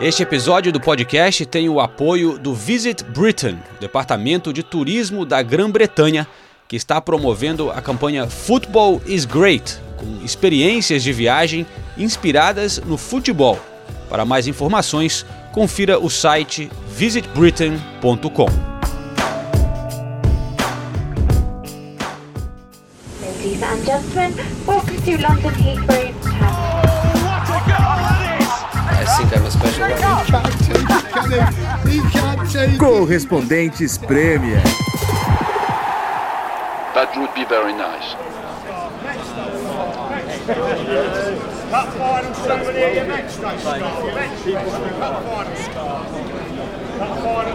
Este episódio do podcast tem o apoio do Visit Britain, departamento de turismo da Grã-Bretanha, que está promovendo a campanha Football is Great, com experiências de viagem inspiradas no futebol. Para mais informações, confira o site visitbritain.com. Ladies and gentlemen, welcome to London Heathrow Correspondentes Premier. That would be very nice. Cup final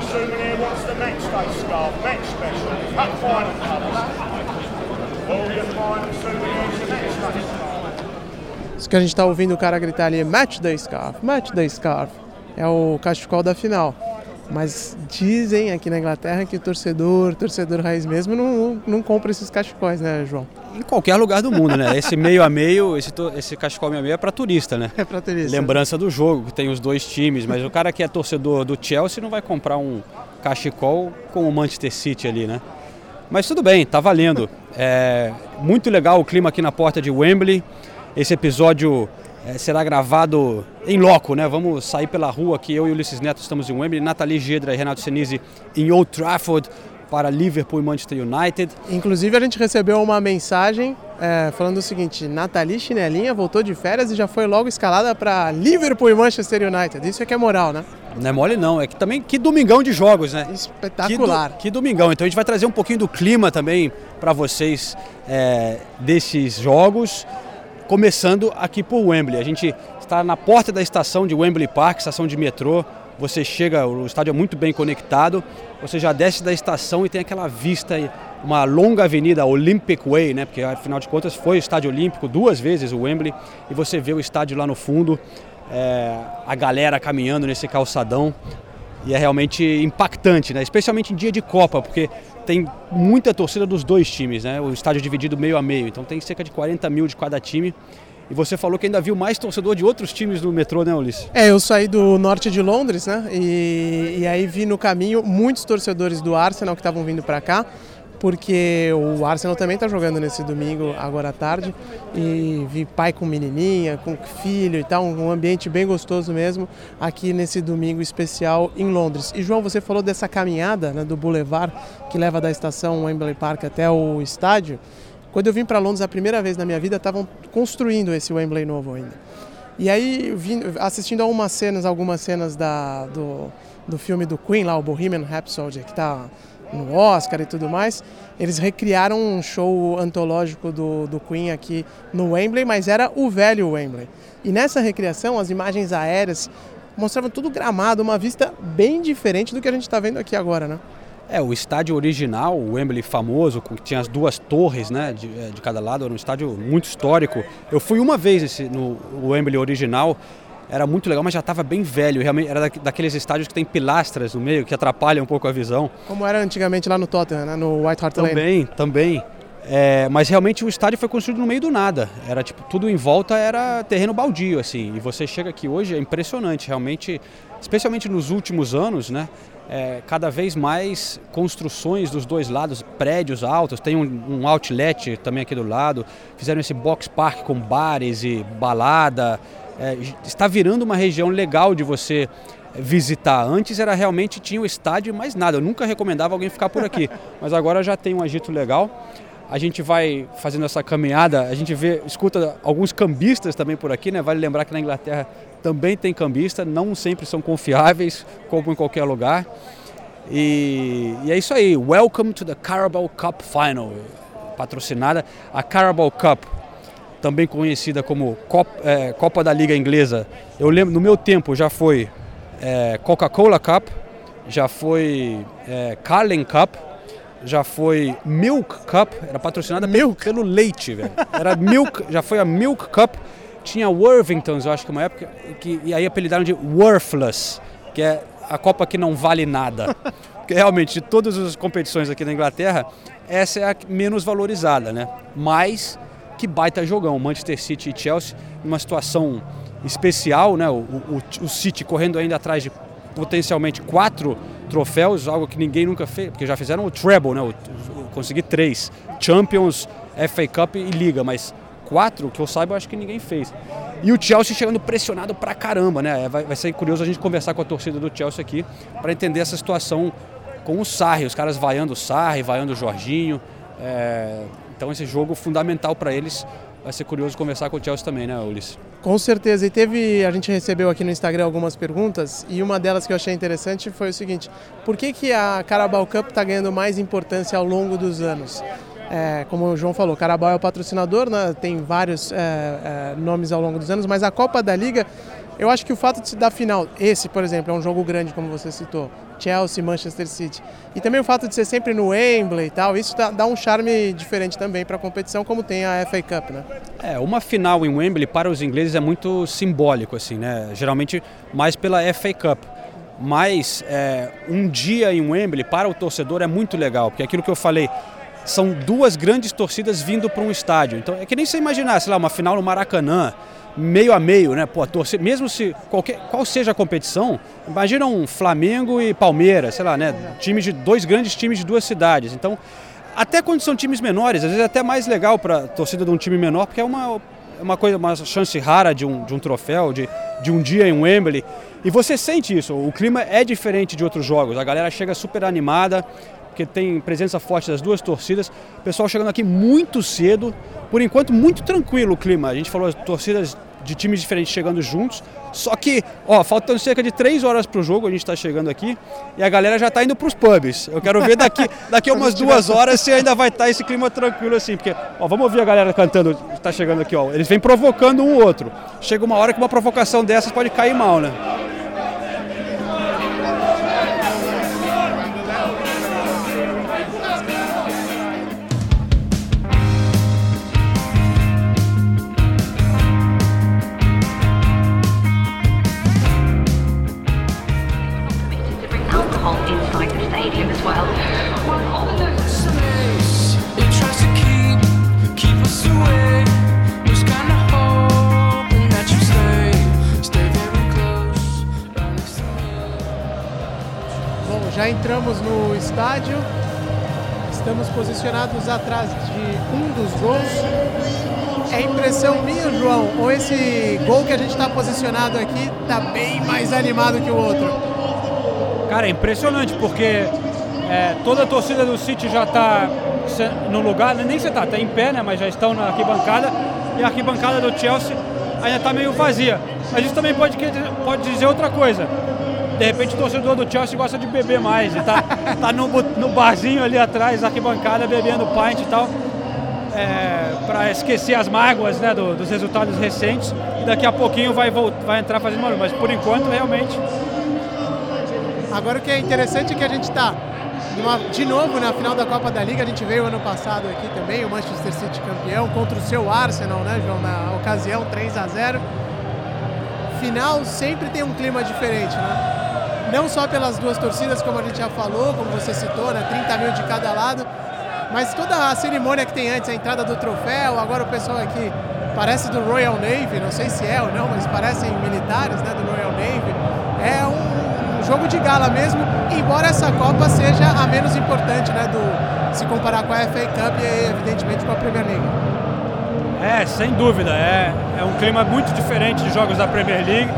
souvenir, what's the match day scarf? Match special. Cup final colours. All your final souvenirs, your match day scarf. Isso que a gente está ouvindo o cara gritar ali, match the scarf, match the scarf, é o cachecol da final. Mas dizem aqui na Inglaterra que o torcedor, torcedor raiz mesmo, não, não compra esses cachecóis, né, João? Em qualquer lugar do mundo, né? Esse meio a meio, esse, esse cachecol meio a meio é para turista, né? É pra turista. Lembrança do jogo, que tem os dois times, mas o cara que é torcedor do Chelsea não vai comprar um cachecol com o Manchester City ali, né? Mas tudo bem, tá valendo. É muito legal o clima aqui na porta de Wembley. Esse episódio é, será gravado em loco, né? Vamos sair pela rua aqui, eu e o Ulisses Neto estamos em Wembley, Nathalie Gedra e Renato Senise em Old Trafford para Liverpool e Manchester United. Inclusive a gente recebeu uma mensagem é, falando o seguinte, Nathalie Chinelinha voltou de férias e já foi logo escalada para Liverpool e Manchester United. Isso é que é moral, né? Não é mole não, é que também que domingão de jogos, né? Espetacular. Que, do- que domingão. Então a gente vai trazer um pouquinho do clima também para vocês é, desses jogos, começando aqui por Wembley. A gente está na porta da estação de Wembley Park, estação de metrô. Você chega, o estádio é muito bem conectado. Você já desce da estação e tem aquela vista, uma longa avenida Olympic Way, né? Porque afinal de contas foi estádio olímpico duas vezes o Wembley e você vê o estádio lá no fundo, é, a galera caminhando nesse calçadão. E é realmente impactante, né? especialmente em dia de Copa, porque tem muita torcida dos dois times, né? o estádio dividido meio a meio, então tem cerca de 40 mil de cada time. E você falou que ainda viu mais torcedor de outros times no metrô, né, Ulisses? É, eu saí do norte de Londres, né? E, e aí vi no caminho muitos torcedores do Arsenal que estavam vindo para cá, porque o Arsenal também está jogando nesse domingo, agora à tarde. E vi pai com menininha, com filho e tal, um ambiente bem gostoso mesmo aqui nesse domingo especial em Londres. E João, você falou dessa caminhada né, do Boulevard que leva da estação Wembley Park até o estádio. Quando eu vim para Londres a primeira vez na minha vida, estavam construindo esse Wembley novo ainda. E aí, vim, assistindo a umas cenas, algumas cenas da, do, do filme do Queen, lá, o Bohemian Rhapsody, que está no Oscar e tudo mais, eles recriaram um show antológico do, do Queen aqui no Wembley, mas era o velho Wembley. E nessa recriação, as imagens aéreas mostravam tudo gramado, uma vista bem diferente do que a gente está vendo aqui agora, né? É, o estádio original, o Wembley famoso, que tinha as duas torres né, de, eh, de cada lado, era um estádio muito histórico. Eu fui uma vez nesse, no Wembley original, era muito legal, mas já estava bem velho. Realmente era da- daqueles estádios que tem pilastras no meio, que atrapalham um pouco a visão. Como era antigamente lá no Tottenham, né? no White Hart Lane. Também, também. É, mas realmente o estádio foi construído no meio do nada. Era tipo, tudo em volta era terreno baldio, assim. E você chega aqui hoje, é impressionante, realmente, especialmente nos últimos anos, né? É, cada vez mais construções dos dois lados, prédios altos, tem um, um outlet também aqui do lado, fizeram esse box park com bares e balada. É, está virando uma região legal de você visitar. Antes era realmente tinha o estádio e mais nada. Eu nunca recomendava alguém ficar por aqui, mas agora já tem um agito legal. A gente vai fazendo essa caminhada, a gente vê, escuta alguns cambistas também por aqui, né? Vale lembrar que na Inglaterra também tem cambista, não sempre são confiáveis, como em qualquer lugar. E, e é isso aí. Welcome to the Carabao Cup Final, patrocinada a Carabao Cup também conhecida como Cop- é, Copa da Liga Inglesa. Eu lembro, no meu tempo já foi é, Coca-Cola Cup, já foi é, Carling Cup, já foi Milk Cup, era patrocinada Milk. pelo leite, velho. Era Milk, já foi a Milk Cup. Tinha Worthingtons, eu acho que uma época, que, e aí apelidaram de Worthless, que é a Copa que não vale nada. Porque realmente, de todas as competições aqui na Inglaterra, essa é a menos valorizada, né? Mas que baita jogão, Manchester City e Chelsea, numa situação especial, né? O, o, o City correndo ainda atrás de potencialmente quatro troféus, algo que ninguém nunca fez, porque já fizeram o treble, né? O, três Champions, FA Cup e Liga, mas quatro que eu saiba, eu acho que ninguém fez. E o Chelsea chegando pressionado pra caramba, né? Vai, vai ser curioso a gente conversar com a torcida do Chelsea aqui para entender essa situação com o Sarri, os caras vaiando o Sarri, vaiando o Jorginho. É, então esse jogo fundamental para eles. Vai ser curioso conversar com o Chelsea também, né, Ulisses? Com certeza. E teve, a gente recebeu aqui no Instagram algumas perguntas e uma delas que eu achei interessante foi o seguinte: por que, que a Carabao Cup está ganhando mais importância ao longo dos anos? É, como o João falou, Carabao é o patrocinador, né? tem vários é, é, nomes ao longo dos anos, mas a Copa da Liga, eu acho que o fato de se dar final, esse, por exemplo, é um jogo grande, como você citou, Chelsea, Manchester City, e também o fato de ser sempre no Wembley e tal, isso dá, dá um charme diferente também para a competição, como tem a FA Cup, né? É, uma final em Wembley para os ingleses é muito simbólico, assim, né? Geralmente mais pela FA Cup. Mas é, um dia em Wembley para o torcedor é muito legal, porque aquilo que eu falei, são duas grandes torcidas vindo para um estádio. Então é que nem você imaginar, sei lá, uma final no Maracanã, meio a meio, né? Pô, a torcida, mesmo se qualquer, qual seja a competição, imagina um Flamengo e Palmeiras, sei lá, né? Times de dois grandes times de duas cidades. Então, até quando são times menores, às vezes é até mais legal para torcida de um time menor, porque é uma, é uma coisa, uma chance rara de um, de um troféu, de, de um dia em Wembley. E você sente isso, o clima é diferente de outros jogos. A galera chega super animada, porque tem presença forte das duas torcidas. O pessoal chegando aqui muito cedo, por enquanto muito tranquilo o clima. A gente falou as torcidas de times diferentes chegando juntos. Só que, ó, faltam cerca de três horas para o jogo, a gente está chegando aqui, e a galera já está indo para os pubs. Eu quero ver daqui, daqui a umas duas horas se ainda vai estar tá esse clima tranquilo assim, porque, ó, vamos ouvir a galera cantando, está chegando aqui, ó. Eles vêm provocando um outro. Chega uma hora que uma provocação dessas pode cair mal, né? Já entramos no estádio, estamos posicionados atrás de um dos gols. É impressão minha, João, ou esse gol que a gente está posicionado aqui está bem mais animado que o outro? Cara, é impressionante porque é, toda a torcida do City já está no lugar, nem você está, está em pé, né, mas já estão na arquibancada e a arquibancada do Chelsea ainda está meio vazia. Mas isso também pode, pode dizer outra coisa de repente o torcedor do Chelsea gosta de beber mais e tá, tá no, no barzinho ali atrás, arquibancada, bebendo pint e tal, é, para esquecer as mágoas né, do, dos resultados recentes e daqui a pouquinho vai, vai entrar fazendo barulho, mas por enquanto realmente. Agora o que é interessante é que a gente está de novo na final da Copa da Liga, a gente veio ano passado aqui também, o Manchester City campeão contra o seu Arsenal, né, João, na ocasião 3 a 0 final sempre tem um clima diferente, né? Não só pelas duas torcidas, como a gente já falou, como você citou, né, 30 mil de cada lado, mas toda a cerimônia que tem antes, a entrada do troféu, agora o pessoal aqui parece do Royal Navy, não sei se é ou não, mas parecem militares né, do Royal Navy. É um, um jogo de gala mesmo, embora essa Copa seja a menos importante, né, do, se comparar com a FA Cup e evidentemente com a Premier League. É, sem dúvida, é, é um clima muito diferente de jogos da Premier League.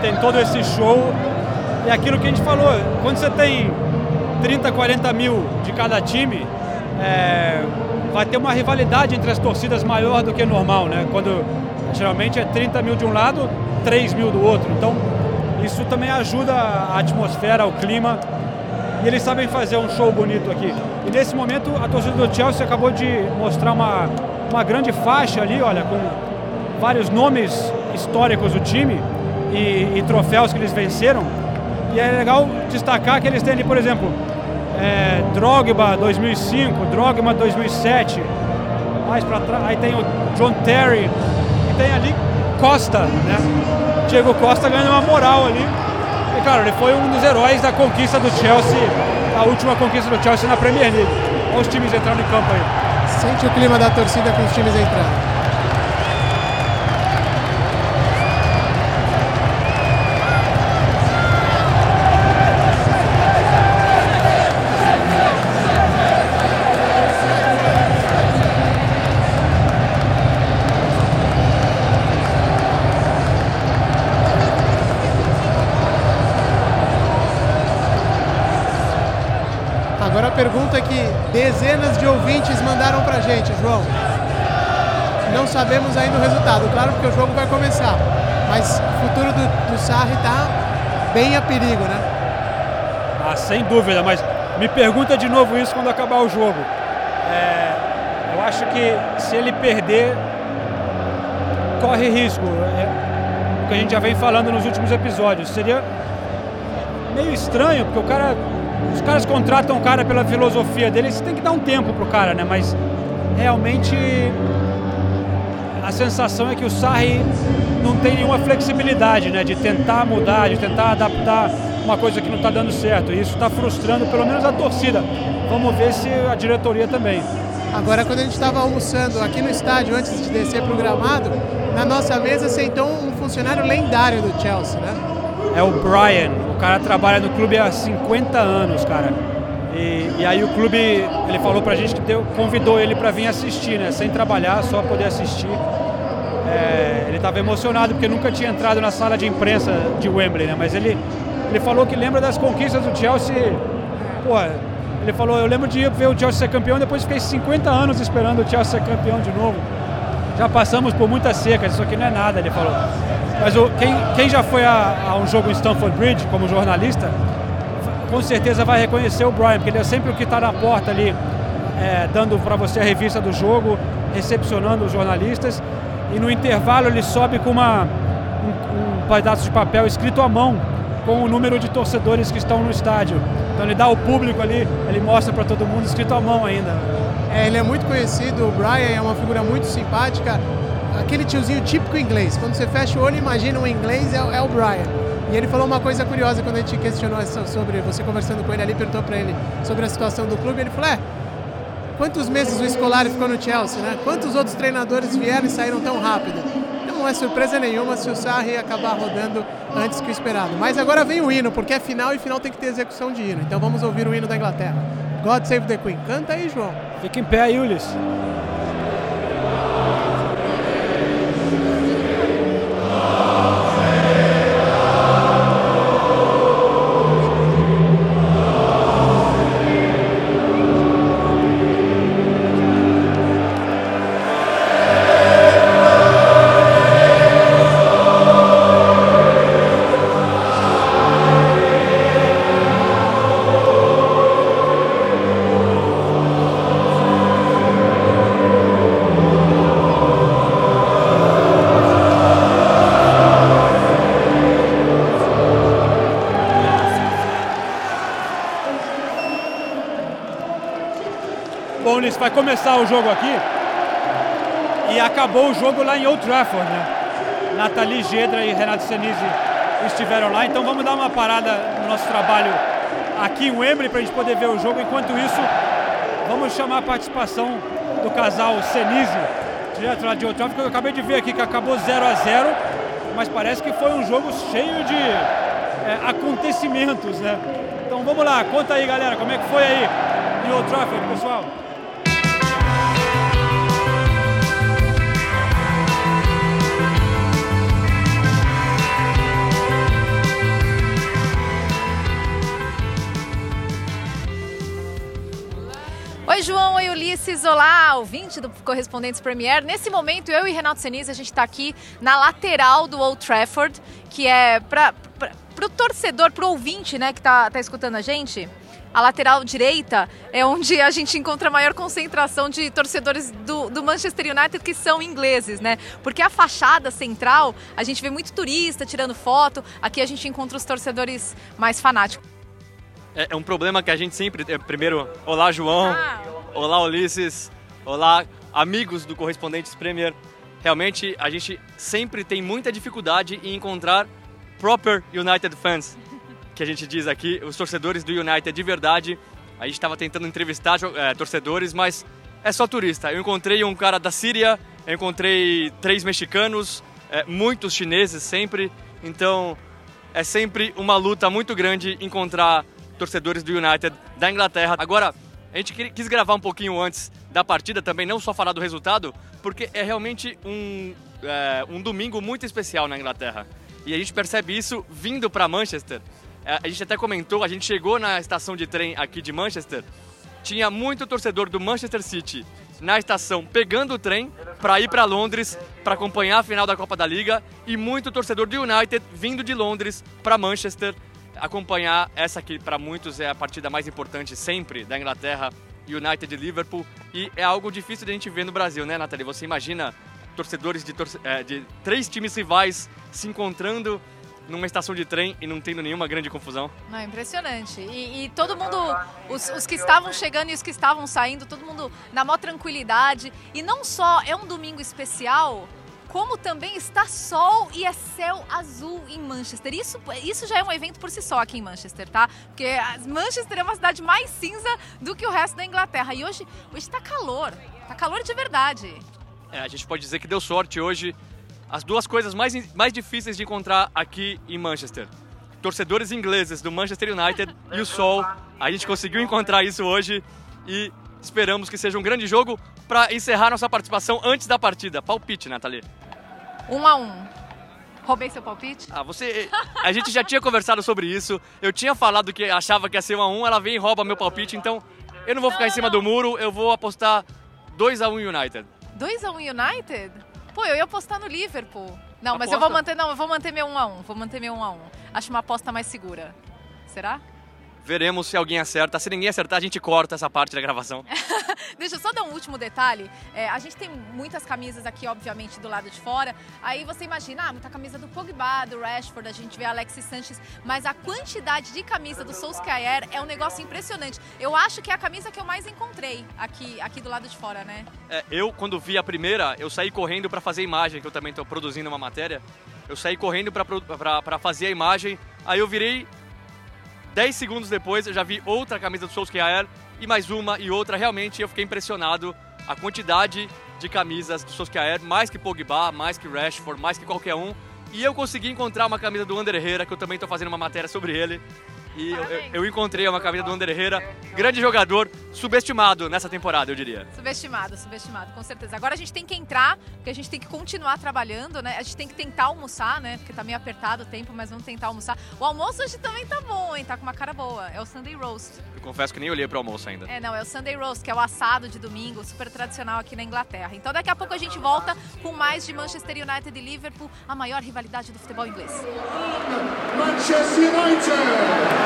Tem todo esse show e aquilo que a gente falou, quando você tem 30, 40 mil de cada time, é, vai ter uma rivalidade entre as torcidas maior do que normal, né? Quando geralmente é 30 mil de um lado, 3 mil do outro. Então isso também ajuda a atmosfera, o clima. E eles sabem fazer um show bonito aqui. E nesse momento a torcida do Chelsea acabou de mostrar uma, uma grande faixa ali, olha, com vários nomes históricos do time e, e troféus que eles venceram. E é legal destacar que eles têm ali, por exemplo, é, Drogba 2005, Drogba 2007, mais para trás, aí tem o John Terry, e tem ali Costa, né? Diego Costa ganhando uma moral ali. E claro, ele foi um dos heróis da conquista do Chelsea, a última conquista do Chelsea na Premier League. Olha os times entrando em campo aí. Sente o clima da torcida com os times entrando. Que dezenas de ouvintes mandaram pra gente, João. Não sabemos ainda o resultado, claro, porque o jogo vai começar. Mas o futuro do, do Sarri tá bem a perigo, né? Ah, sem dúvida, mas me pergunta de novo isso quando acabar o jogo. É, eu acho que se ele perder, corre risco. É o que a gente já vem falando nos últimos episódios. Seria meio estranho, porque o cara. Os caras contratam o cara pela filosofia dele, você tem que dar um tempo pro cara, né? Mas realmente a sensação é que o Sarri não tem nenhuma flexibilidade, né? De tentar mudar, de tentar adaptar uma coisa que não está dando certo. E isso está frustrando pelo menos a torcida. Vamos ver se a diretoria também. Agora, quando a gente estava almoçando aqui no estádio, antes de descer para o gramado, na nossa mesa sentou um funcionário lendário do Chelsea, né? É o Brian. Cara trabalha no clube há 50 anos, cara. E, e aí o clube, ele falou pra gente que deu, convidou ele para vir assistir, né? Sem trabalhar, só poder assistir. É, ele estava emocionado porque nunca tinha entrado na sala de imprensa de Wembley, né? Mas ele, ele falou que lembra das conquistas do Chelsea. Pô, ele falou, eu lembro de ir ver o Chelsea ser campeão, depois fiquei 50 anos esperando o Chelsea ser campeão de novo. Já passamos por muitas secas, isso aqui não é nada, ele falou. Mas o, quem, quem já foi a, a um jogo em Stamford Bridge como jornalista, com certeza vai reconhecer o Brian, porque ele é sempre o que está na porta ali, é, dando para você a revista do jogo, recepcionando os jornalistas. E no intervalo ele sobe com uma, um, um pedaço de papel escrito à mão, com o número de torcedores que estão no estádio. Então ele dá ao público ali, ele mostra para todo mundo escrito à mão ainda. É, ele é muito conhecido, o Brian é uma figura muito simpática, aquele tiozinho típico inglês. Quando você fecha o olho imagina um inglês, é, é, o Brian. E ele falou uma coisa curiosa quando a gente questionou sobre, você conversando com ele ali, perguntou para ele sobre a situação do clube, ele falou, é, quantos meses o Escolar ficou no Chelsea, né? Quantos outros treinadores vieram e saíram tão rápido? Então não é surpresa nenhuma se o Sarri acabar rodando antes que o esperado. Mas agora vem o hino, porque é final e final tem que ter execução de hino. Então vamos ouvir o hino da Inglaterra. God Save the Queen. Canta aí, João. Fica em pé Ulisses. Vai começar o jogo aqui e acabou o jogo lá em Old Trafford, né? Nathalie Gedra e Renato Senise estiveram lá, então vamos dar uma parada no nosso trabalho aqui em Wembley para a gente poder ver o jogo. Enquanto isso, vamos chamar a participação do casal Senise, direto lá de Old Trafford, que eu acabei de ver aqui que acabou 0 a 0 mas parece que foi um jogo cheio de é, acontecimentos, né? Então vamos lá, conta aí galera, como é que foi aí em Old Trafford, pessoal? Ulisses. Olá, ouvinte do Correspondentes Premier. Nesse momento, eu e Renato Senise, a gente está aqui na lateral do Old Trafford, que é para o torcedor, para o ouvinte né, que está tá escutando a gente. A lateral direita é onde a gente encontra a maior concentração de torcedores do, do, Manchester United que são ingleses, né? Porque a fachada central, a gente vê muito turista tirando foto, aqui a gente encontra os torcedores mais fanáticos. É, é um problema que a gente sempre. É, primeiro, olá, João. Ah. Olá, Ulisses. Olá, amigos do Correspondentes Premier. Realmente, a gente sempre tem muita dificuldade em encontrar proper United fans, que a gente diz aqui, os torcedores do United de verdade. A gente estava tentando entrevistar é, torcedores, mas é só turista. Eu encontrei um cara da Síria, eu encontrei três mexicanos, é, muitos chineses sempre. Então, é sempre uma luta muito grande encontrar torcedores do United da Inglaterra. Agora, a gente quis gravar um pouquinho antes da partida também, não só falar do resultado, porque é realmente um, é, um domingo muito especial na Inglaterra. E a gente percebe isso vindo para Manchester. É, a gente até comentou, a gente chegou na estação de trem aqui de Manchester tinha muito torcedor do Manchester City na estação pegando o trem para ir para Londres para acompanhar a final da Copa da Liga e muito torcedor do United vindo de Londres para Manchester acompanhar essa que para muitos é a partida mais importante sempre da Inglaterra, United e Liverpool e é algo difícil de a gente ver no Brasil, né, Nathalie? Você imagina torcedores de, torce é, de três times rivais se encontrando numa estação de trem e não tendo nenhuma grande confusão. Não, é impressionante. E, e todo mundo, os, os, que estavam chegando e os que estavam saindo, todo mundo na maior tranquilidade. E não só é um domingo especial, como também está sol e é céu azul em Manchester. Isso, isso já é um evento por si só aqui em Manchester, tá? Porque Manchester é uma cidade mais cinza do que o resto da Inglaterra. E hoje está calor, está calor de verdade. É, a gente pode dizer que deu sorte hoje as duas coisas mais, mais difíceis de encontrar aqui em Manchester. Torcedores ingleses do Manchester United e o sol. A gente conseguiu encontrar isso hoje e esperamos que seja um grande jogo para encerrar nossa participação antes da partida. Palpite, Nathalie. Um a um. Roubei seu palpite? Ah, você. A gente já tinha conversado sobre isso. Eu tinha falado que achava que ia ser um a um, ela vem e rouba meu palpite, então eu não vou ficar não, em cima não. do muro, eu vou apostar 2 a 1 um United. 2 a 1 um United? Pô, eu ia apostar no Liverpool. Não, Aposta. mas eu vou manter, não, eu vou manter meu 1 a 1. Vou manter meu 1 a 1. Acho uma aposta mais segura. Será? Veremos se alguém acerta. Se ninguém acertar, a gente corta essa parte da gravação. Deixa eu só dar um último detalhe. É, a gente tem muitas camisas aqui, obviamente, do lado de fora. Aí você imagina, ah, muita camisa do Pogba, do Rashford, a gente vê Alexis Sanches. Mas a quantidade de camisa do Solskjaer é um negócio impressionante. Eu acho que é a camisa que eu mais encontrei aqui, aqui do lado de fora, né? É, eu, quando vi a primeira, eu saí correndo para fazer imagem, que eu também estou produzindo uma matéria. Eu saí correndo para fazer a imagem. Aí eu virei 10 segundos depois eu já vi outra camisa do Solskjaer e mais uma e outra. Realmente eu fiquei impressionado a quantidade de camisas do Solskjaer, mais que Pogba, mais que Rashford, mais que qualquer um. E eu consegui encontrar uma camisa do Ander Herrera, que eu também estou fazendo uma matéria sobre ele. E eu, eu, encontrei uma camisa do Ander Herrera, grande jogador, subestimado nessa temporada, eu diria. Subestimado, subestimado, com certeza. Agora a gente tem que entrar, porque a gente tem que continuar trabalhando, né? A gente tem que tentar almoçar, né? Porque tá meio apertado o tempo, mas vamos tentar almoçar. O almoço hoje também tá bom, hein? Tá com uma cara boa. É o Sunday Roast. Eu confesso que nem olhei pro almoço ainda. É, não, é o Sunday Roast, que é o assado de domingo, super tradicional aqui na Inglaterra. Então daqui a pouco a gente volta com mais de Manchester United e Liverpool, a maior rivalidade do futebol inglês. Manchester United!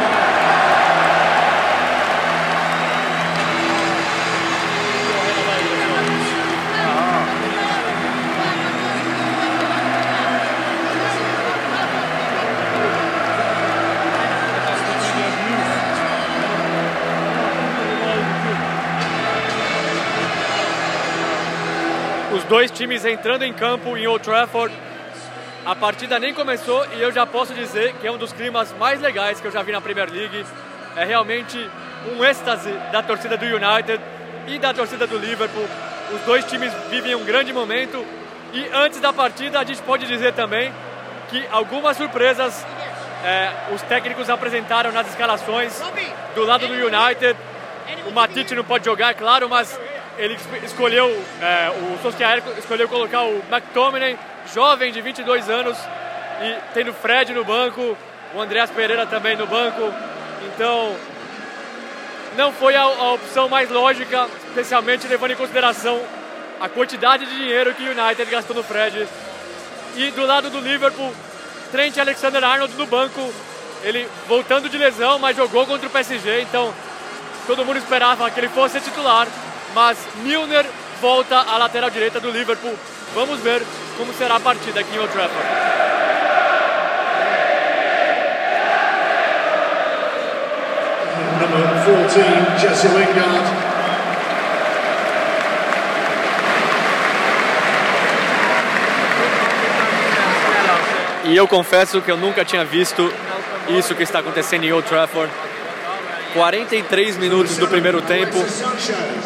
Os dois times entrando em campo em Old Trafford a partida nem começou e eu já posso dizer que é um dos climas mais legais que eu já vi na Premier League. É realmente um êxtase da torcida do United e da torcida do Liverpool. Os dois times vivem um grande momento e antes da partida a gente pode dizer também que algumas surpresas é, os técnicos apresentaram nas escalações do lado do United. O Matite não pode jogar, é claro, mas ele escolheu, é, o Solskjaer escolheu colocar o McTominay jovem de 22 anos e tendo Fred no banco, o Andreas Pereira também no banco. Então, não foi a, a opção mais lógica, especialmente levando em consideração a quantidade de dinheiro que o United gastou no Fred. E do lado do Liverpool, Trent Alexander-Arnold no banco, ele voltando de lesão, mas jogou contra o PSG, então todo mundo esperava que ele fosse titular, mas Milner volta à lateral direita do Liverpool. Vamos ver como será a partida aqui em Old Trafford. Number 14, Jesse Lingard. E eu confesso que eu nunca tinha visto isso que está acontecendo em Old Trafford. 43 minutos do primeiro tempo,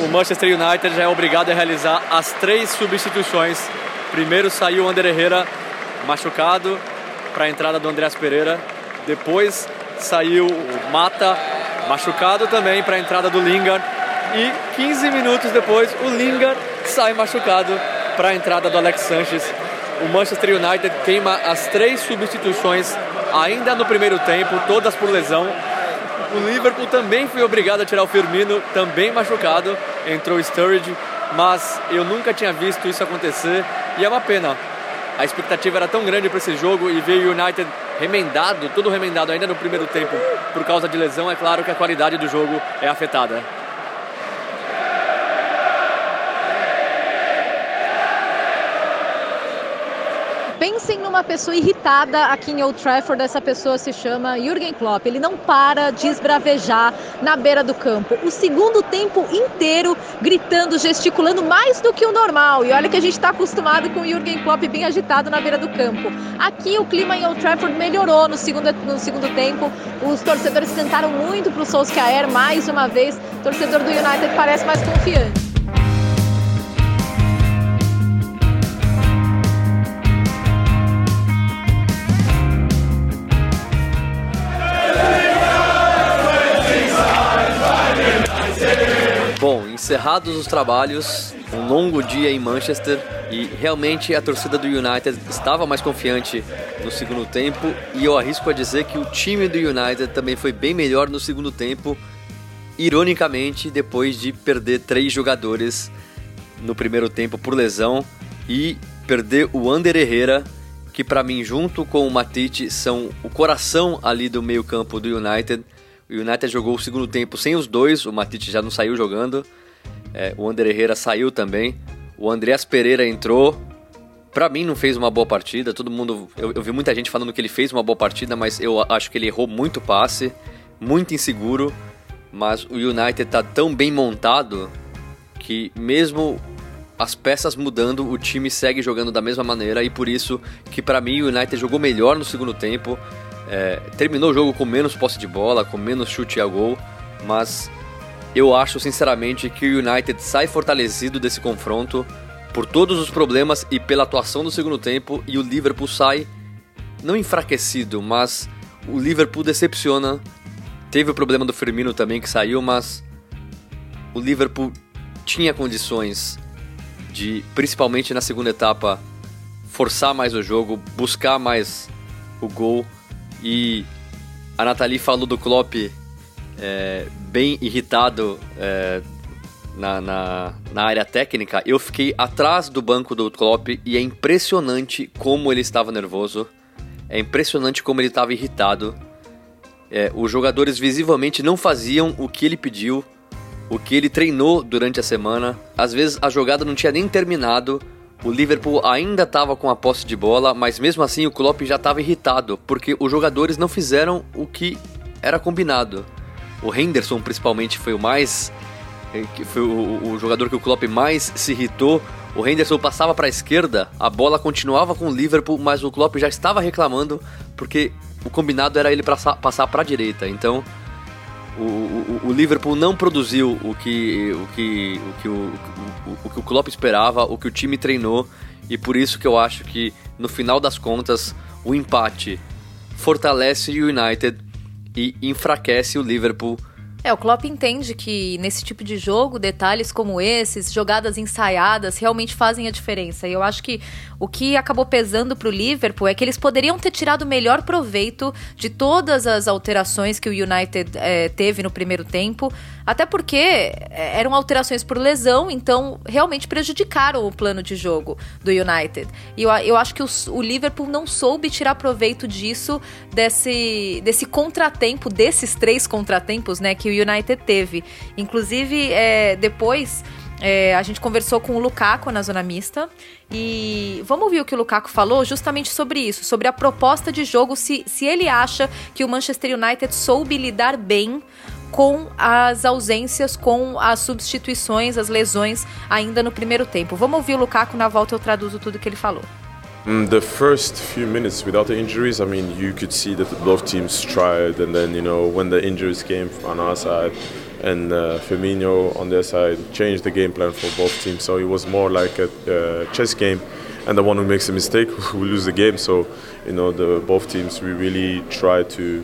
o Manchester United já é obrigado a realizar as três substituições Primeiro saiu o Ander Herrera machucado para a entrada do Andreas Pereira. Depois saiu o Mata machucado também para a entrada do Lingard. E 15 minutos depois o Lingard sai machucado para a entrada do Alex Sanches. O Manchester United queima as três substituições ainda no primeiro tempo, todas por lesão. O Liverpool também foi obrigado a tirar o Firmino, também machucado. Entrou o Sturridge, mas eu nunca tinha visto isso acontecer e é uma pena. A expectativa era tão grande para esse jogo e veio o United remendado, tudo remendado ainda no primeiro tempo por causa de lesão. É claro que a qualidade do jogo é afetada. Numa pessoa irritada aqui em Old Trafford, essa pessoa se chama Jürgen Klopp. Ele não para de esbravejar na beira do campo. O segundo tempo inteiro gritando, gesticulando mais do que o normal. E olha que a gente está acostumado com o Jürgen Klopp bem agitado na beira do campo. Aqui o clima em Old Trafford melhorou no segundo, no segundo tempo. Os torcedores cantaram muito para o Solskjaer mais uma vez. Torcedor do United parece mais confiante. Encerrados os trabalhos, um longo dia em Manchester e realmente a torcida do United estava mais confiante no segundo tempo e eu arrisco a dizer que o time do United também foi bem melhor no segundo tempo, ironicamente depois de perder três jogadores no primeiro tempo por lesão e perder o Ander Herrera, que para mim junto com o Matite são o coração ali do meio campo do United. O United jogou o segundo tempo sem os dois, o Matite já não saiu jogando. É, o André Herrera saiu também. O Andreas Pereira entrou. Pra mim não fez uma boa partida. Todo mundo. Eu, eu, vi muita gente falando que ele fez uma boa partida, mas eu acho que ele errou muito passe, muito inseguro. Mas o United tá tão bem montado que mesmo as peças mudando, o time segue jogando da mesma maneira e por isso que para mim o United jogou melhor no segundo tempo. É, terminou o jogo com menos posse de bola, com menos chute a gol, mas eu acho sinceramente que o United sai fortalecido desse confronto por todos os problemas e pela atuação do segundo tempo, e o Liverpool sai não enfraquecido, mas o Liverpool decepciona. Teve o problema do Firmino também que saiu, mas o Liverpool tinha condições de, principalmente na segunda etapa, forçar mais o jogo, buscar mais o gol e a Nathalie falou do Klopp é, bem irritado é, na, na, na, área técnica. Eu fiquei atrás do banco do Klopp e é impressionante como ele estava nervoso. É impressionante como ele estava irritado. É, os jogadores visivelmente não faziam o que ele pediu, o que ele treinou durante a semana. Às vezes a jogada não tinha nem terminado o Liverpool ainda estava com a posse de bola, mas mesmo assim o Klopp já estava irritado, porque os jogadores não fizeram o que era combinado. O Henderson, principalmente, foi o mais. Eh, foi o, o jogador que o Klopp mais se irritou. O Henderson passava para a esquerda, a bola continuava com o Liverpool, mas o Klopp já estava reclamando porque o combinado era ele passar para a direita. Então o, o, o, Liverpool não produziu o que o, que, o, que o, o, o que o Klopp esperava, o que o time treinou, e por isso que eu acho que no final das contas o empate fortalece o United e enfraquece o Liverpool é, o Klopp entende que nesse tipo de jogo, detalhes como esses, jogadas ensaiadas, realmente fazem a diferença. E eu acho que o que acabou pesando para o Liverpool é que eles poderiam ter tirado melhor proveito de todas as alterações que o United é, teve no primeiro tempo, até porque é, eram alterações por lesão, então realmente prejudicaram o plano de jogo do United. E eu, eu acho que o, o Liverpool não soube tirar proveito disso, desse, desse contratempo, desses três contratempos, né, que o United teve. Inclusive, é, depois. É, a gente conversou com o Lukaku na zona mista e vamos ouvir o que o Lukaku falou justamente sobre isso, sobre a proposta de jogo, se, se ele acha que o Manchester United soube lidar bem com as ausências, com as substituições, as lesões ainda no primeiro tempo. Vamos ouvir o Lukaku na volta eu traduzo tudo que ele falou. Mm, the first few minutes without the injuries, I mean, you could see that both teams tried, and then you know when the injuries came on our side and uh, Firmino on their side changed the game plan for both teams. So it was more like a uh, chess game, and the one who makes a mistake will lose the game. So you know, the both teams we really try to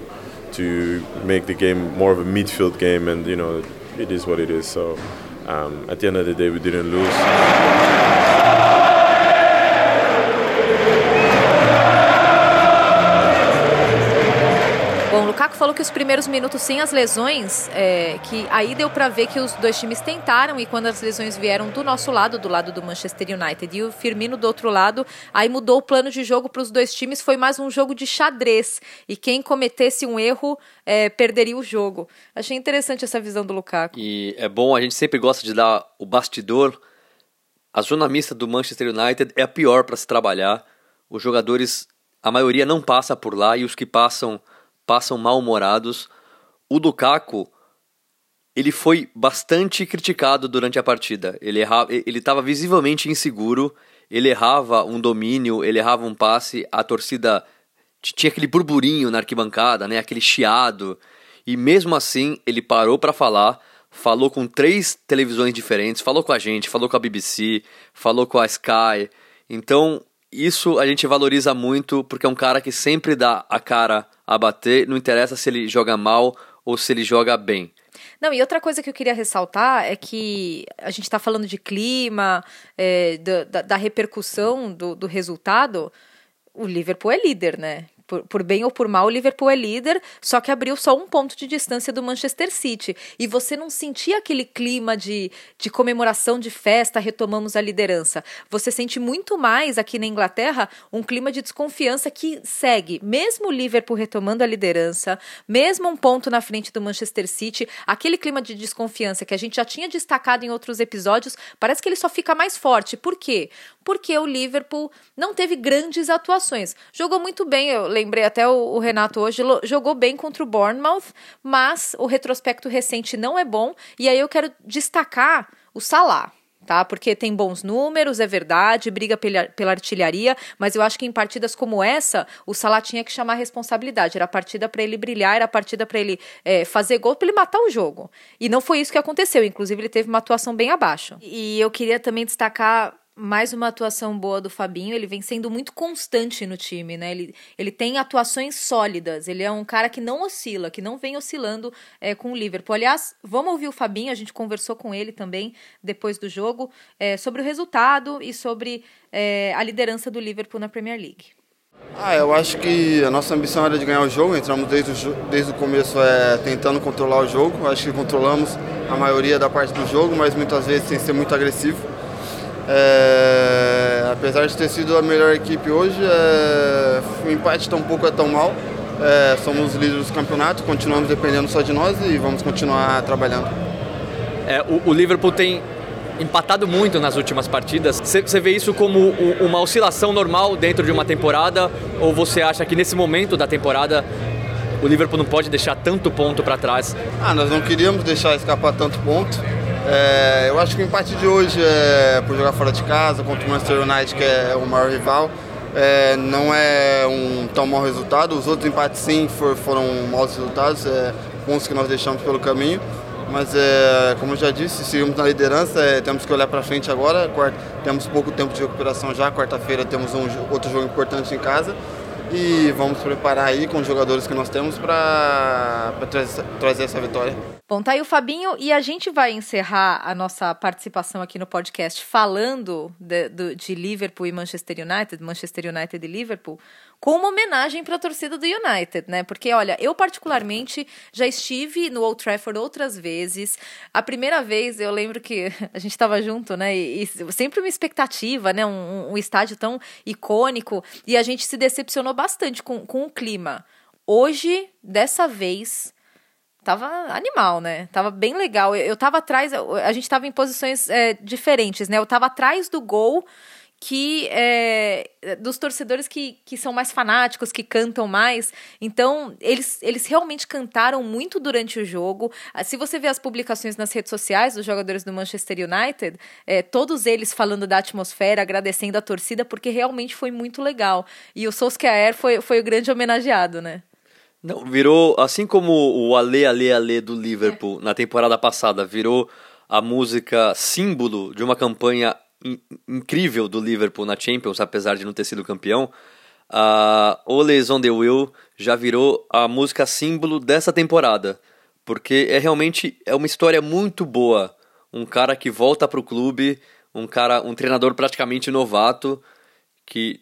to make the game more of a midfield game, and you know, it is what it is. So um, at the end of the day, we didn't lose. Falou que os primeiros minutos sem as lesões, é, que aí deu para ver que os dois times tentaram e quando as lesões vieram do nosso lado, do lado do Manchester United e o Firmino do outro lado, aí mudou o plano de jogo para os dois times, foi mais um jogo de xadrez e quem cometesse um erro é, perderia o jogo. Achei interessante essa visão do Lukaku. E é bom, a gente sempre gosta de dar o bastidor. A zona mista do Manchester United é a pior para se trabalhar. Os jogadores, a maioria não passa por lá e os que passam passam mal-humorados. O Lukaku, ele foi bastante criticado durante a partida. Ele errava, ele estava visivelmente inseguro, ele errava um domínio, ele errava um passe, a torcida tinha aquele burburinho na arquibancada, né, aquele chiado. E mesmo assim, ele parou para falar, falou com três televisões diferentes, falou com a gente, falou com a BBC, falou com a Sky. Então, isso a gente valoriza muito porque é um cara que sempre dá a cara a bater, não interessa se ele joga mal ou se ele joga bem. Não, e outra coisa que eu queria ressaltar é que a gente está falando de clima, é, da, da, repercussão do, do resultado. O Liverpool é líder, né? Por, por, bem ou por mal, o Liverpool é líder, só que abriu só um ponto de distância do Manchester City. E você não sentia aquele clima de, de comemoração, de festa, retomamos a liderança. Você sente muito mais aqui na Inglaterra um clima de desconfiança que segue. Mesmo o Liverpool retomando a liderança, mesmo um ponto na frente do Manchester City, aquele clima de desconfiança que a gente já tinha destacado em outros episódios, parece que ele só fica mais forte. Por quê? Porque o Liverpool não teve grandes atuações. Jogou muito bem, eu lembrei até o, o, Renato hoje, jogou bem contra o Bournemouth, mas o retrospecto recente não é bom. E aí eu quero destacar o Salah. Tá? Porque tem bons números, é verdade, briga pela, pela artilharia, mas eu acho que em partidas como essa, o Salah tinha que chamar a responsabilidade. Era a partida para ele brilhar, era a partida para ele é, fazer gol, para ele matar o jogo. E não foi isso que aconteceu. Inclusive, ele teve uma atuação bem abaixo. E eu queria também destacar mais uma atuação boa do Fabinho. Ele vem sendo muito constante no time, né? Ele, ele tem atuações sólidas. Ele é um cara que não oscila, que não vem oscilando é, com o Liverpool. Aliás, vamos ouvir o Fabinho. A gente conversou com ele também depois do jogo é, sobre o resultado e sobre é, a liderança do Liverpool na Premier League. Ah, eu acho que a nossa ambição era de ganhar o jogo. Entramos desde o, desde o começo é, tentando controlar o jogo. Acho que controlamos a maioria da parte do jogo, mas muitas vezes sem ser muito agressivo. É, apesar de ter sido a melhor equipe hoje, é, o empate tampouco é tão mal. É, somos líderes do campeonato, continuamos dependendo só de nós e vamos continuar trabalhando. É, o, o, Liverpool tem empatado muito nas últimas partidas. Você vê isso como uma oscilação normal dentro de uma temporada? Ou você acha que nesse momento da temporada o Liverpool não pode deixar tanto ponto para trás? Ah, nós não queríamos deixar escapar tanto ponto. É, eu acho que o empate de hoje, é, por jogar fora de casa contra o Manchester United, que é o maior rival, é, não é um tão mau resultado. Os outros empates sim for, foram maus resultados, é, pontos que nós deixamos pelo caminho. Mas, é, como eu já disse, seguimos na liderança, é, temos que olhar para frente agora. Quarta, temos pouco tempo de recuperação já. Quarta-feira temos um outro jogo importante em casa e vamos preparar aí com os jogadores que nós temos para trazer, essa vitória. Bom, tá aí o Fabinho e a gente vai encerrar a nossa participação aqui no podcast falando de, de Liverpool e Manchester United, Manchester United e Liverpool, com uma homenagem para a torcida do United, né? Porque, olha, eu particularmente já estive no Old Trafford outras vezes. A primeira vez eu lembro que a gente estava junto, né? E, e, sempre uma expectativa, né? Um, um, estádio tão icônico e a gente se decepcionou bastante com, com o clima. Hoje, dessa vez, tava animal, né? Tava bem legal. Eu, eu tava atrás, a gente tava em posições é, diferentes, né? Eu tava atrás do gol que é, dos torcedores que, que são mais fanáticos, que cantam mais. Então, eles, eles realmente cantaram muito durante o jogo. Ah, se você vê as publicações nas redes sociais dos jogadores do Manchester United, é, todos eles falando da atmosfera, agradecendo a torcida, porque realmente foi muito legal. E o Solskjaer foi, foi o grande homenageado, né? Não, virou, assim como o Ale Ale Ale do Liverpool é. na temporada passada virou a música símbolo de uma campanha in incrível do Liverpool na Champions, apesar de não ter sido campeão, a uh, Ole's on the Wheel já virou a música símbolo dessa temporada, porque é realmente é uma história muito boa. Um cara que volta para o clube, um cara, um treinador praticamente novato que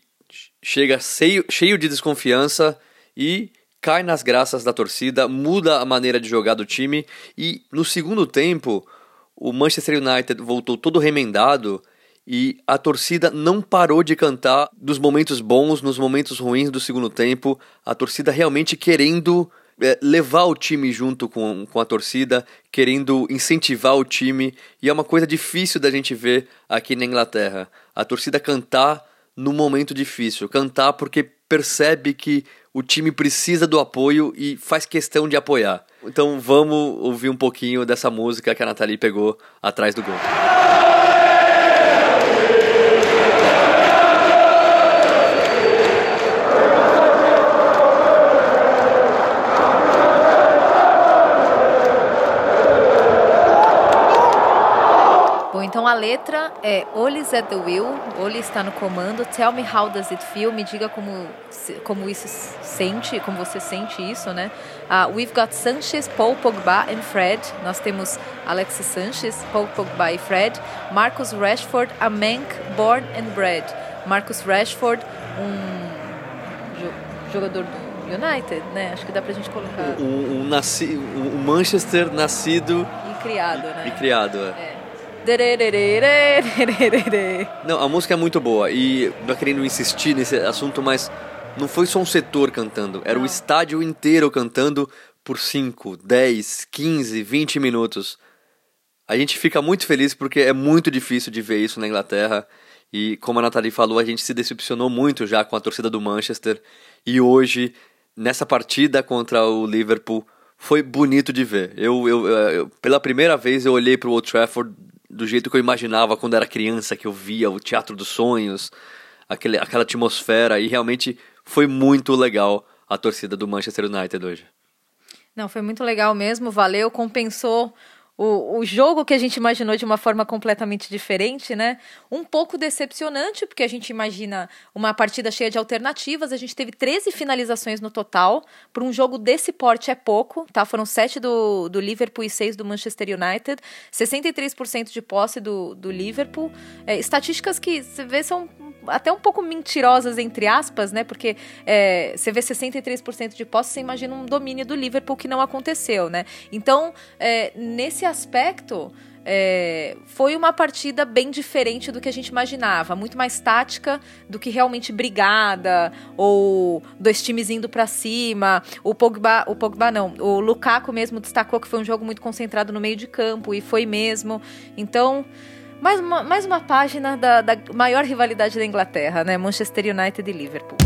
chega cheio, cheio de desconfiança e cai nas graças da torcida, muda a maneira de jogar do time e no segundo tempo o Manchester United voltou todo remendado e a torcida não parou de cantar nos momentos bons, nos momentos ruins do segundo tempo. A torcida realmente querendo é, levar o time junto com, com a torcida, querendo incentivar o time. E é uma coisa difícil da gente ver aqui na Inglaterra. A torcida cantar no momento difícil. Cantar porque percebe que o time precisa do apoio e faz questão de apoiar. Então vamos ouvir um pouquinho dessa música que a Nathalie pegou atrás do gol. A letra é Oli's at the wheel, Oli está no comando, tell me how does it feel, me diga como, como isso sente, como você sente isso, né? Uh, we've got Sanchez, Paul Pogba and Fred, nós temos Alexis Sanchez, Paul Pogba e Fred, Marcus Rashford, a Mank, born and bred. Marcus Rashford, um jogador do United, né? Acho que dá pra gente colocar. Um, um, nasci, um Manchester nascido e criado, né? E criado, é. é. Não, a música é muito boa e não querendo insistir nesse assunto, mas não foi só um setor cantando, era o estádio inteiro cantando por 5, 10, 15, 20 minutos. A gente fica muito feliz porque é muito difícil de ver isso na Inglaterra. E como a Nathalie falou, a gente se decepcionou muito já com a torcida do Manchester. E hoje, nessa partida contra o Liverpool, foi bonito de ver. Eu, eu, eu pela primeira vez eu olhei para o Old Trafford do jeito que eu imaginava quando era criança, que eu via o Teatro dos Sonhos, aquele, aquela atmosfera, e realmente foi muito legal a torcida do Manchester United hoje. Não, foi muito legal mesmo, valeu, compensou o, o jogo que a gente imaginou de uma forma completamente diferente, né? Um pouco decepcionante, porque a gente imagina uma partida cheia de alternativas. A gente teve 13 finalizações no total. Para um jogo desse porte é pouco, tá? Foram 7 do, do Liverpool e 6 do Manchester United. 63% de posse do, do Liverpool. É, estatísticas que você vê são até um pouco mentirosas, entre aspas, né? Porque é, você vê 63% de posse, você imagina um domínio do Liverpool que não aconteceu, né? Então, é, nesse aspecto. É, foi uma partida bem diferente do que a gente imaginava, muito mais tática do que realmente brigada ou dois times indo para cima. O Pogba, o Pogba não, o Lukaku mesmo destacou que foi um jogo muito concentrado no meio de campo e foi mesmo. Então, mais uma, mais uma página da, da maior rivalidade da Inglaterra, né? Manchester United e Liverpool.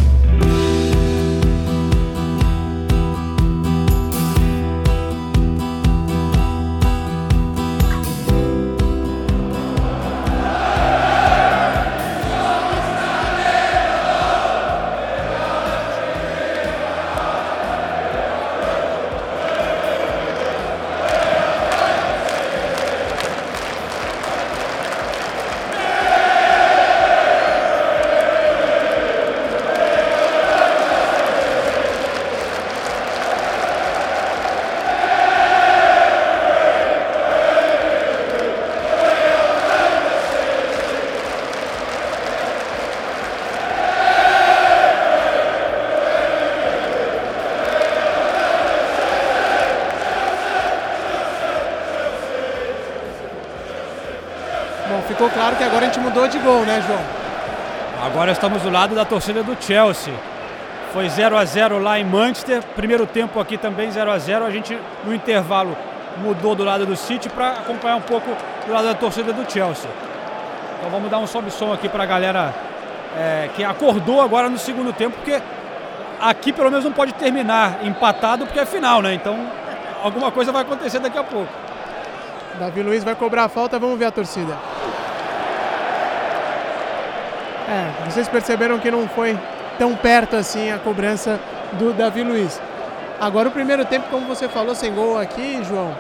Agora a gente mudou de gol, né, João? Agora estamos do lado da torcida do Chelsea. Foi 0 a 0 lá em Manchester, primeiro tempo aqui também 0 a 0 A gente, no intervalo, mudou do lado do City para acompanhar um pouco do lado da torcida do Chelsea. Então vamos dar um sobe-som aqui para a galera é, que acordou agora no segundo tempo, porque aqui pelo menos não pode terminar empatado, porque é final, né? Então alguma coisa vai acontecer daqui a pouco. Davi Luiz vai cobrar a falta, vamos ver a torcida. É, vocês perceberam que não foi tão perto assim a cobrança do Davi Luiz. Agora o primeiro tempo, como você falou, sem gol aqui, João.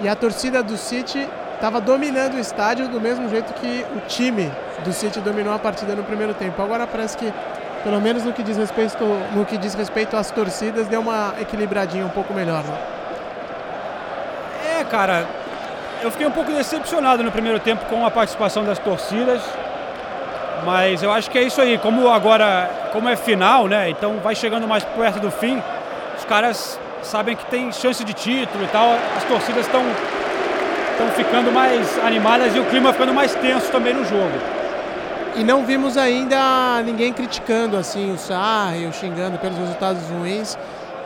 E a torcida do City estava dominando o estádio do mesmo jeito que o time do City dominou a partida no primeiro tempo. Agora parece que, pelo menos no que diz respeito, no que diz respeito às torcidas, deu uma equilibradinha um pouco melhor. Né? É, cara, eu fiquei um pouco decepcionado no primeiro tempo com a participação das torcidas. Mas eu acho que é isso aí. Como agora, como é final, né? Então vai chegando mais perto do fim. os caras sabem que tem chance de título e tal, as torcidas estão estão ficando mais animadas e o clima ficando mais tenso também no jogo. E não vimos ainda ninguém criticando assim o Sarri ou xingando pelos resultados ruins.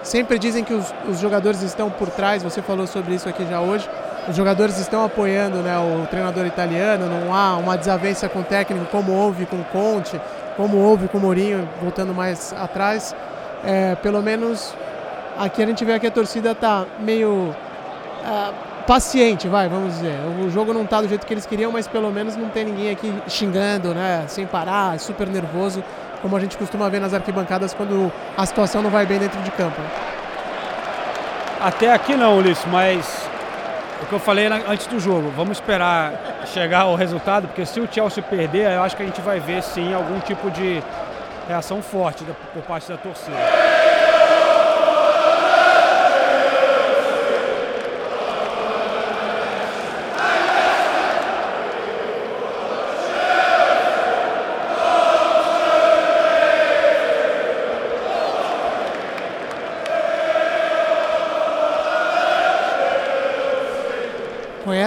Sempre dizem que os, os, jogadores estão por trás, você falou sobre isso aqui já hoje. Os jogadores estão apoiando né, o treinador italiano, não há uma desavença com o técnico como houve com o Conte, como houve com o Mourinho, voltando mais atrás. É, pelo menos aqui a gente vê que a torcida está meio é, paciente, vai, vamos dizer. O jogo não está do jeito que eles queriam, mas pelo menos não tem ninguém aqui xingando, né, sem parar, super nervoso, como a gente costuma ver nas arquibancadas quando a situação não vai bem dentro de campo. Até aqui não, Ulisses, mas o que eu falei antes do jogo, vamos esperar chegar o resultado, porque se o Chelsea perder, eu acho que a gente vai ver sim algum tipo de reação forte por parte da torcida.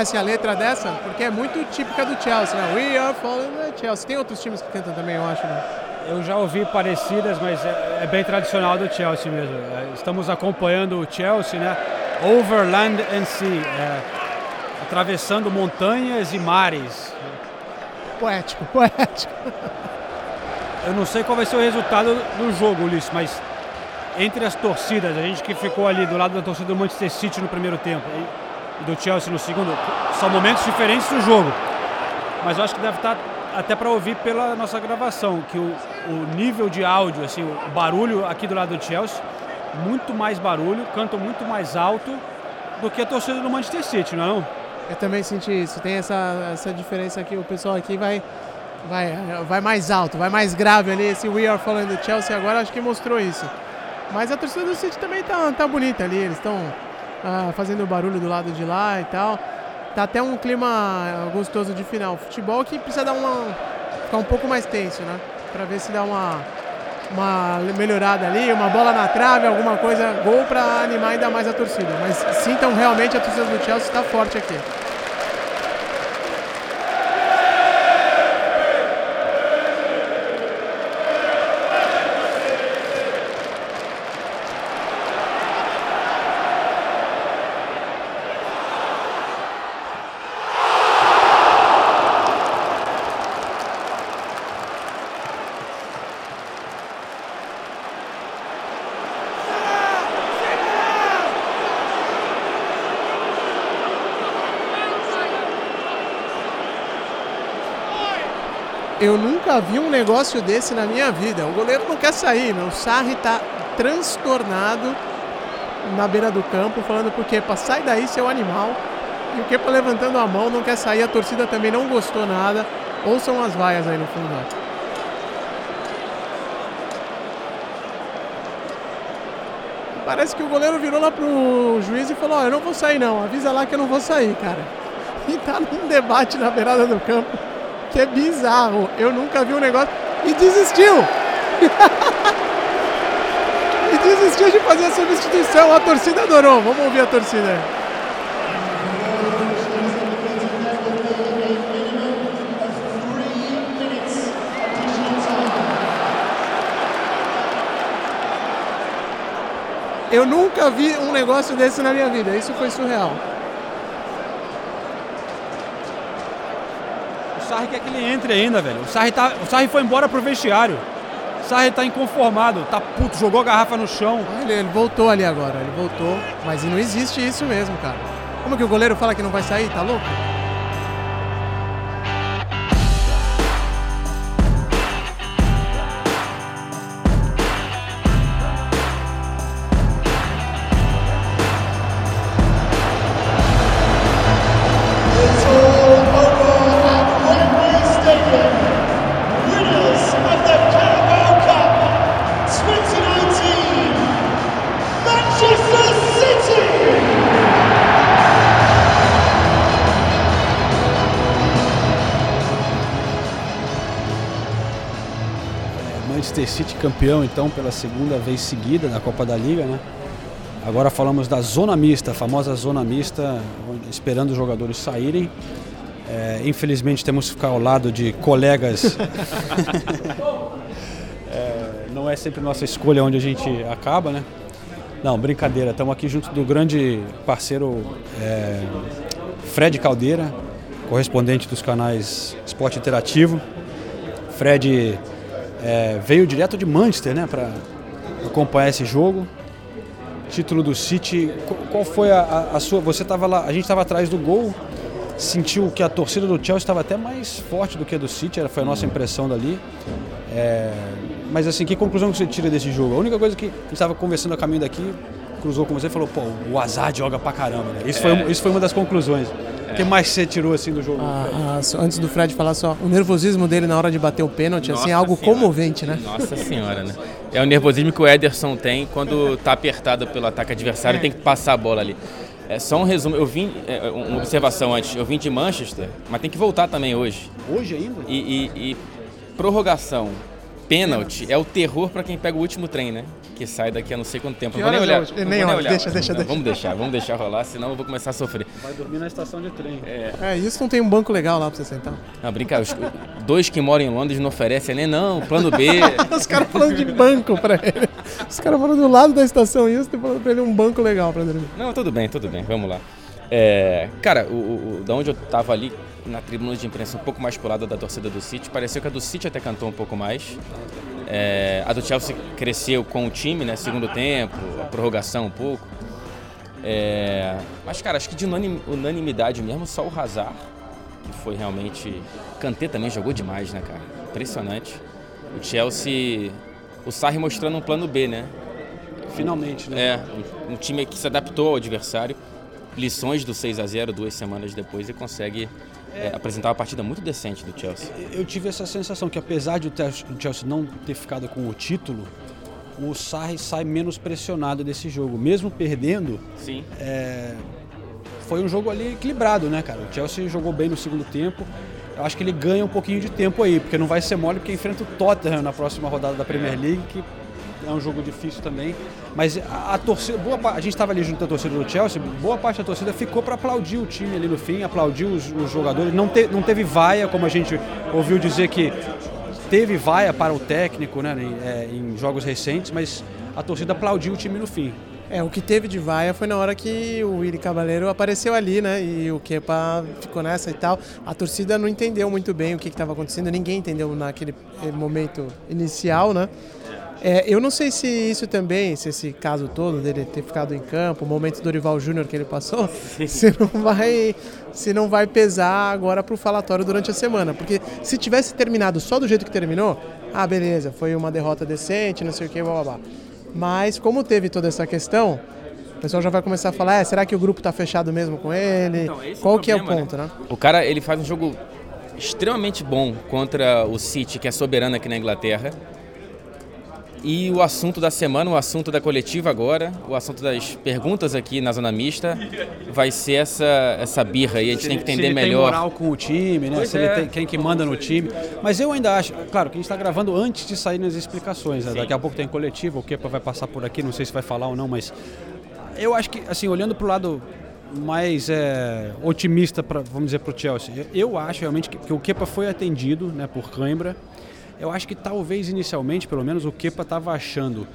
Conhece a letra dessa? Porque é muito típica do Chelsea, né? We are falling the Chelsea. Tem outros times que cantam também, eu acho, né? Eu já ouvi parecidas, mas é, é bem tradicional do Chelsea mesmo. É, estamos acompanhando o Chelsea, né? Overland and Sea, é, atravessando montanhas e mares. Poético, poético. Eu não sei qual vai ser o resultado do jogo, Ulisses, mas entre as torcidas, a gente que ficou ali do lado da torcida do Manchester City no primeiro tempo, e do Chelsea no segundo. São momentos diferentes do jogo. Mas eu acho que deve estar até para ouvir pela nossa gravação, que o, o, nível de áudio, assim, o barulho aqui do lado do Chelsea, muito mais barulho, canto muito mais alto do que a torcida do Manchester City, não é não? Eu também senti isso. Tem essa, essa diferença aqui, o pessoal aqui vai, vai, vai mais alto, vai mais grave ali. Esse We Are Falling do Chelsea agora acho que mostrou isso. Mas a torcida do City também tá, tá bonita ali, eles estão ah, fazendo barulho do lado de lá e tal. Tá até um clima gostoso de final. Futebol que precisa dar uma ficar um pouco mais tenso, né? Para ver se dá uma uma melhorada ali, uma bola na trave, alguma coisa, gol para animar ainda mais a torcida. Mas sintam realmente a torcida do Chelsea está forte aqui. Eu nunca vi um negócio desse na minha vida. O goleiro não quer sair, meu. O Sarri está transtornado na beira do campo, falando porque para sair daí, seu animal. E o Kepa levantando a mão, não quer sair. A torcida também não gostou nada. Ouçam as vaias aí no fundo. Parece que o goleiro virou lá pro juiz e falou: Ó, oh, eu não vou sair não, avisa lá que eu não vou sair, cara. E tá num debate na beirada do campo que é bizarro. Eu nunca vi um negócio. E desistiu! e desistiu de fazer a substituição. A torcida adorou. Vamos ouvir a torcida. Eu nunca vi um negócio desse na minha vida. Isso foi surreal. Sarri quer que ele entre ainda, velho. O Sarri, tá, o Sarri foi embora pro vestiário. O Sarri tá inconformado, tá puto, jogou a garrafa no chão. Ele, ele voltou ali agora, ele voltou. Mas não existe isso mesmo, cara. Como que o goleiro fala que não vai sair? Tá louco? Campeão então pela segunda vez seguida na Copa da Liga, né? Agora falamos da zona mista, a famosa zona mista, esperando os jogadores saírem. É, infelizmente temos que ficar ao lado de colegas. é, não é sempre nossa escolha onde a gente acaba, né? Não, brincadeira. Estamos aqui junto do grande parceiro é, Fred Caldeira, correspondente dos canais Esporte Interativo. Fred é, veio direto de Manchester, né, para acompanhar esse jogo. Título do City. Qual foi a, a, sua? Você estava lá, a gente estava atrás do gol. Sentiu que a torcida do Chelsea estava até mais forte do que a do City, foi a nossa impressão dali. É, mas assim, que conclusão que você tira desse jogo? A única coisa que a gente estava conversando a caminho daqui, cruzou com você e falou, pô, o azar joga pra caramba, né? Isso, é. foi, isso foi uma das conclusões. O que mais você tirou assim do jogo? Ah, ah, antes do Fred falar só, o nervosismo dele na hora de bater o pênalti, assim, é algo senhora. comovente, né? Nossa senhora, né? É o nervosismo que o Ederson tem quando tá apertado pelo ataque adversário e é. tem que passar a bola ali. É só um resumo. Eu vim, é, uma observação antes. Eu vim de Manchester, mas tem que voltar também hoje. Hoje ainda? E, e, e prorrogação, pênalti é o terror para quem pega o último trem, né? Que sai daqui a não sei quanto tempo. Não vou nem olhar. Nem, nem olhar. Deixa, deixa, não, deixa. Vamos deixar, vamos deixar rolar, senão eu vou começar a sofrer. Vai dormir na estação de trem. É, é isso não tem um banco legal lá para você sentar. Não, brinca, os dois que moram em Londres não oferecem nem não, plano B. os caras falando de banco para ele. Os caras falando do lado da estação isso e falando para ele um banco legal para dormir. Não, tudo bem, tudo bem, vamos lá. É, cara, o, o, da onde eu tava ali na tribuna de imprensa um pouco mais pro lado da torcida do City, pareceu que a do City até cantou um pouco mais. É, a do Chelsea cresceu com o time, né? Segundo tempo, a prorrogação um pouco. É, mas, cara, acho que de unanimidade mesmo, só o Hazard, que foi realmente. Kanté também jogou demais, né, cara? Impressionante. O Chelsea. O Sarri mostrando um plano B, né? Finalmente, né? É, um, um time que se adaptou ao adversário. Lições do 6 a 0 duas semanas depois e consegue é, apresentar uma partida muito decente do Chelsea. Eu tive essa sensação que apesar de o Chelsea não ter ficado com o título, o Sarri sai menos pressionado desse jogo, mesmo perdendo. Sim. É, foi um jogo ali equilibrado, né, cara? O Chelsea jogou bem no segundo tempo. Eu acho que ele ganha um pouquinho de tempo aí, porque não vai ser mole porque enfrenta o Tottenham na próxima rodada da Premier League, que é um jogo difícil também. Mas a, a torcida, boa, a gente estava ali junto à torcida do Chelsea, boa parte da torcida ficou para aplaudir o time ali no fim, aplaudir os, os jogadores. Não, te, não teve vaia, como a gente ouviu dizer que teve vaia para o técnico né, em, é, em jogos recentes, mas a torcida aplaudiu o time no fim. É, o que teve de vaia foi na hora que o Willy Cabaleiro apareceu ali, né? E o Kepa ficou nessa e tal. A torcida não entendeu muito bem o que estava acontecendo, ninguém entendeu naquele eh, momento inicial, né? É, eu não sei se isso também, se esse caso todo dele ter ficado em campo, o momento do Dorival Júnior que ele passou, se não vai, se não vai pesar agora para o falatório durante a semana. Porque se tivesse terminado só do jeito que terminou, ah, beleza, foi uma derrota decente, não sei o que, blá blá blá. Mas como teve toda essa questão, o pessoal já vai começar a falar, é, será que o grupo está fechado mesmo com ele? Então, Qual que é o né? ponto, né? né? O cara, ele faz um jogo extremamente bom contra o City, que é soberano aqui na Inglaterra. E o assunto da semana, o assunto da coletiva agora, o assunto das perguntas aqui na Zona Mista, vai ser essa, essa birra aí. A gente se, tem que entender se ele melhor. Tem moral com o time, né? Pois se é. ele tem quem que manda no time. Mas eu ainda acho, claro, que a gente está gravando antes de sair nas explicações. Né? Daqui a pouco tem coletiva, o Kepa vai passar por aqui, não sei se vai falar ou não, mas eu acho que, assim, olhando para o lado mais é, otimista, pra, vamos dizer, para o Chelsea, eu acho realmente que, que o Kepa foi atendido né, por Cãibra eu acho que talvez inicialmente, pelo menos, o Kepa estava achando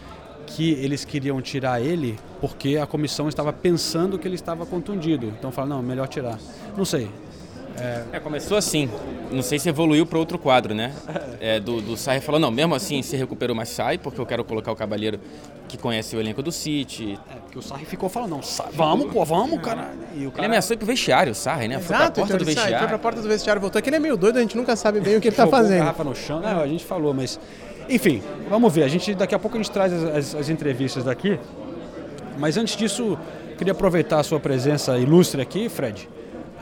que eles queriam tirar ele porque a comissão estava pensando que ele estava contundido. Então fala, não, melhor tirar. Não sei. É... é começou assim. Não sei se evoluiu para outro quadro, né? É, do, do Sarri falou, não, mesmo assim se recuperou, mas sai, porque eu quero colocar o Cabalheiro que conhece o elenco do City. É, porque o Sarri ficou falando, não, sai, vamos, pô, vamos, cara. E o cara... Ele ameaçou ir pro vestiário, o Sarri, né? Exato, foi pra porta então do vestiário. Sai, foi pra porta do vestiário, voltou. Aqui ele é meio doido, a gente nunca sabe bem o que ele tá fazendo. garrafa no chão, não, a gente falou, mas... Enfim, vamos ver. A gente, daqui a pouco a gente traz as, as, as entrevistas daqui. Mas antes disso, queria aproveitar a sua presença ilustre aqui, Fred.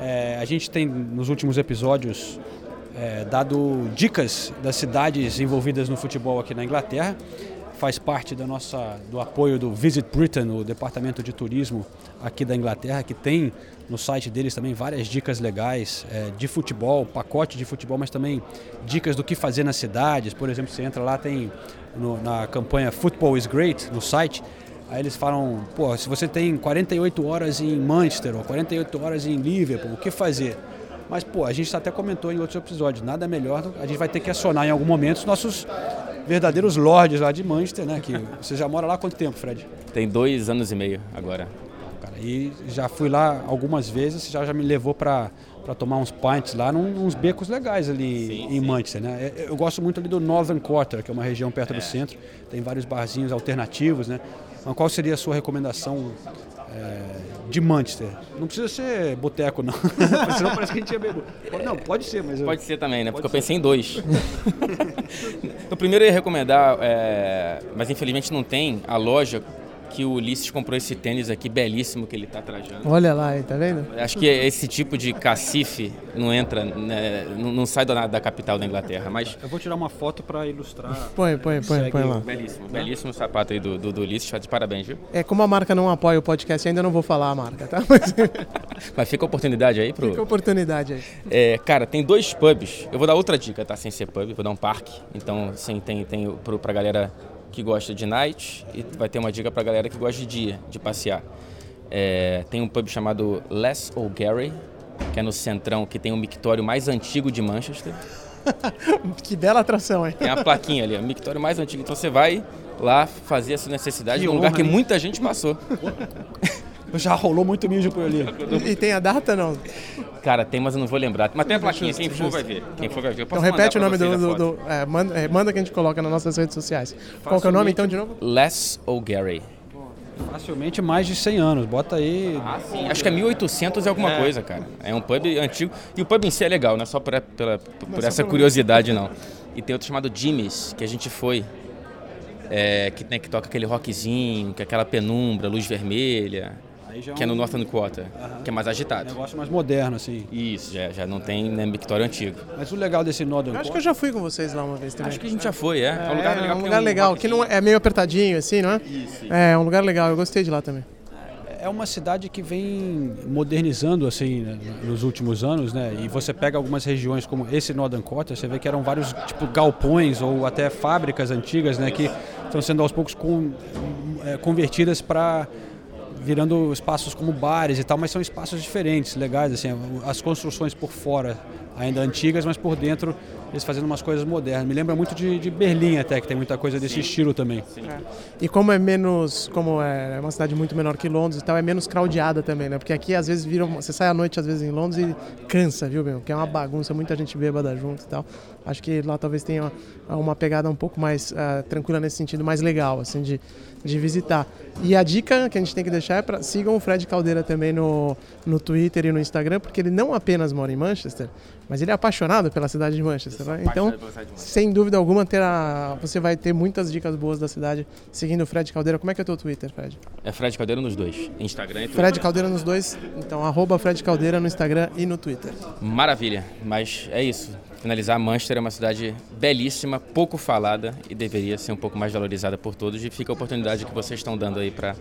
É, a gente tem, nos últimos episódios, é, dado dicas das cidades envolvidas no futebol aqui na Inglaterra. Faz parte da nossa, do apoio do Visit Britain, o departamento de turismo aqui da Inglaterra, que tem no site deles também várias dicas legais é, de futebol, pacote de futebol, mas também dicas do que fazer nas cidades. Por exemplo, você entra lá, tem no, na campanha Football is Great no site, Aí eles falam, pô, se você tem 48 horas em Manchester ou 48 horas em Liverpool, o que fazer? Mas, pô, a gente até comentou em outros episódios, nada melhor, a gente vai ter que acionar em algum momento os nossos verdadeiros lords lá de Manchester, né? Que você já mora lá há quanto tempo, Fred? Tem dois anos e meio agora. Cara, e já fui lá algumas vezes, já, já me levou para para tomar uns pints lá, num, uns becos legais ali sim, em sim. Manchester, né? Eu gosto muito ali do Northern Quarter, que é uma região perto é. do centro, tem vários barzinhos alternativos, né? Mas qual seria a sua recomendação é, de Manchester? Não precisa ser boteco, não. Senão parece que a gente ia beber. Não, pode ser, mas... Eu... Pode ser também, né? Porque eu pensei em dois. o primeiro eu ia recomendar, é... mas infelizmente não tem, a loja que o Ulisses comprou esse tênis aqui belíssimo que ele está trajando. Olha lá, tá vendo? Acho que esse tipo de cacife não entra, né, não, sai da, da, capital da Inglaterra, mas... Eu vou tirar uma foto para ilustrar. Põe, põe, põe, põe lá. Belíssimo, belíssimo sapato aí do, do, do Ulisses, de parabéns, viu? É, como a marca não apoia o podcast, ainda não vou falar a marca, tá? Mas, mas fica a oportunidade aí pro... Fica a oportunidade aí. É, cara, tem dois pubs, eu vou dar outra dica, tá? Sem ser pub, vou dar um parque, então, sim, tem, tem pro, pra galera que gosta de night e vai ter uma dica para galera que gosta de dia, de passear. É, tem um pub chamado Les O'Gary, que é no centrão, que tem o mictório mais antigo de Manchester. que bela atração, hein? Tem a plaquinha ali, o mictório mais antigo. Então você vai lá fazer a sua necessidade num lugar que muita gente passou. Já rolou muito mijo por ali. E tem a data não? Cara, tem, mas eu não vou lembrar. Mas tem a plaquinha, quem for vai ver. Quem for vai ver. Então repete o nome do. do, do é, manda, é, manda, que a gente coloca nas nossas redes sociais. Qual que é o nome então de novo? Les O'Gary. Facilmente mais de 100 anos, bota aí. Ah, sim. Acho que é 1800 e alguma é. coisa, cara. É um pub antigo. E o pub em si é legal, não é só por, pela, por essa curiosidade, não. E tem outro chamado Jimmy's, que a gente foi. É, que, né, que toca aquele rockzinho, que é aquela penumbra, luz vermelha que é, no Northern Quarter, que é mais agitado. Um negócio mais moderno, assim. Isso, já, já não tem né, Victória antigo. Mas o legal desse Northern Quarter... Acho que eu já fui com vocês lá uma vez também. Acho que a gente já foi, é. É, um lugar legal. É um lugar legal, que não é, é meio apertadinho, assim, não é? Isso, isso. É, um lugar legal, eu gostei de lá também é uma cidade que vem modernizando assim né, nos últimos anos, né? E você pega algumas regiões como esse Northern Quarter, você vê que eram vários tipo galpões ou até fábricas antigas, né? Que estão sendo aos poucos com, é, convertidas para virando espaços como bares e tal, mas são espaços diferentes, legais, assim, as construções por fora ainda antigas, mas por dentro eles fazendo umas coisas modernas. Me lembra muito de, de Berlim até, que tem muita coisa desse Sim. estilo também. É. E como é menos, como é uma cidade muito menor que Londres e tal, é menos craudiada também, né? Porque aqui às vezes vira, você sai à noite às vezes em Londres e cansa, viu, meu? Porque é uma bagunça, muita gente bêbada junto e tal. Acho que lá talvez tenha uma pegada um pouco mais uh, tranquila nesse sentido, mais legal, assim, de, de visitar. E a dica que a gente tem que deixar é para sigam o Fred Caldeira também no, no Twitter e no Instagram, porque ele não apenas mora em Manchester, mas ele é apaixonado pela cidade de Manchester. Né? Então, sem dúvida alguma, terá, você vai ter muitas dicas boas da cidade seguindo o Fred Caldeira. Como é que é o teu Twitter, Fred? É Fred Caldeira nos dois, Instagram e Twitter. Fred Caldeira nos dois, então arroba Fred Caldeira no Instagram e no Twitter. Maravilha, mas é isso. Finalizar, Manchester é uma cidade belíssima, pouco falada e deveria ser um pouco mais valorizada por todos. E fica a oportunidade que vocês estão dando aí para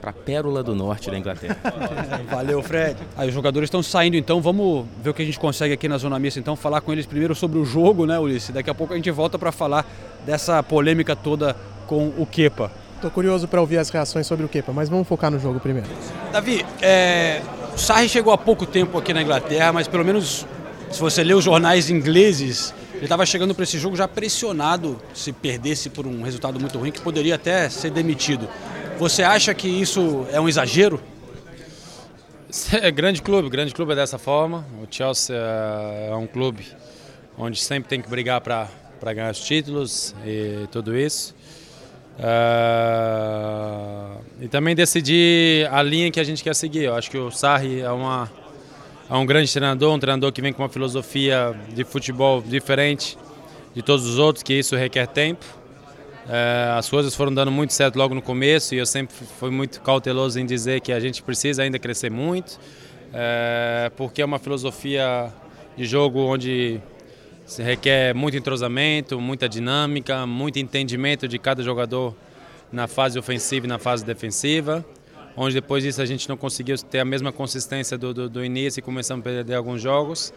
para a pérola do norte da Inglaterra. Valeu, Fred. Aí os jogadores estão saindo, então vamos ver o que a gente consegue aqui na zona mista, então falar com eles primeiro sobre o jogo, né, Ulisses? Daqui a pouco a gente volta para falar dessa polêmica toda com o Kepa. Tô curioso para ouvir as reações sobre o Kepa, mas vamos focar no jogo primeiro. Davi, é... o Sarri chegou há pouco tempo aqui na Inglaterra, mas pelo menos se você lê os jornais ingleses, ele estava chegando para esse jogo já pressionado se perdesse por um resultado muito ruim, que poderia até ser demitido. Você acha que isso é um exagero? É grande clube, grande clube é dessa forma. O Chelsea é um clube onde sempre tem que brigar para ganhar os títulos e tudo isso. Uh, e também decidir a linha que a gente quer seguir. Eu acho que o Sarri é, uma, é um grande treinador, um treinador que vem com uma filosofia de futebol diferente de todos os outros, que isso requer tempo. É, as coisas foram dando muito certo logo no começo e eu sempre fui muito cauteloso em dizer que a gente precisa ainda crescer muito, é, porque é uma filosofia de jogo onde se requer muito entrosamento, muita dinâmica, muito entendimento de cada jogador na fase ofensiva e na fase defensiva, onde depois disso a gente não conseguiu ter a mesma consistência do, do, do início e começamos a perder alguns jogos.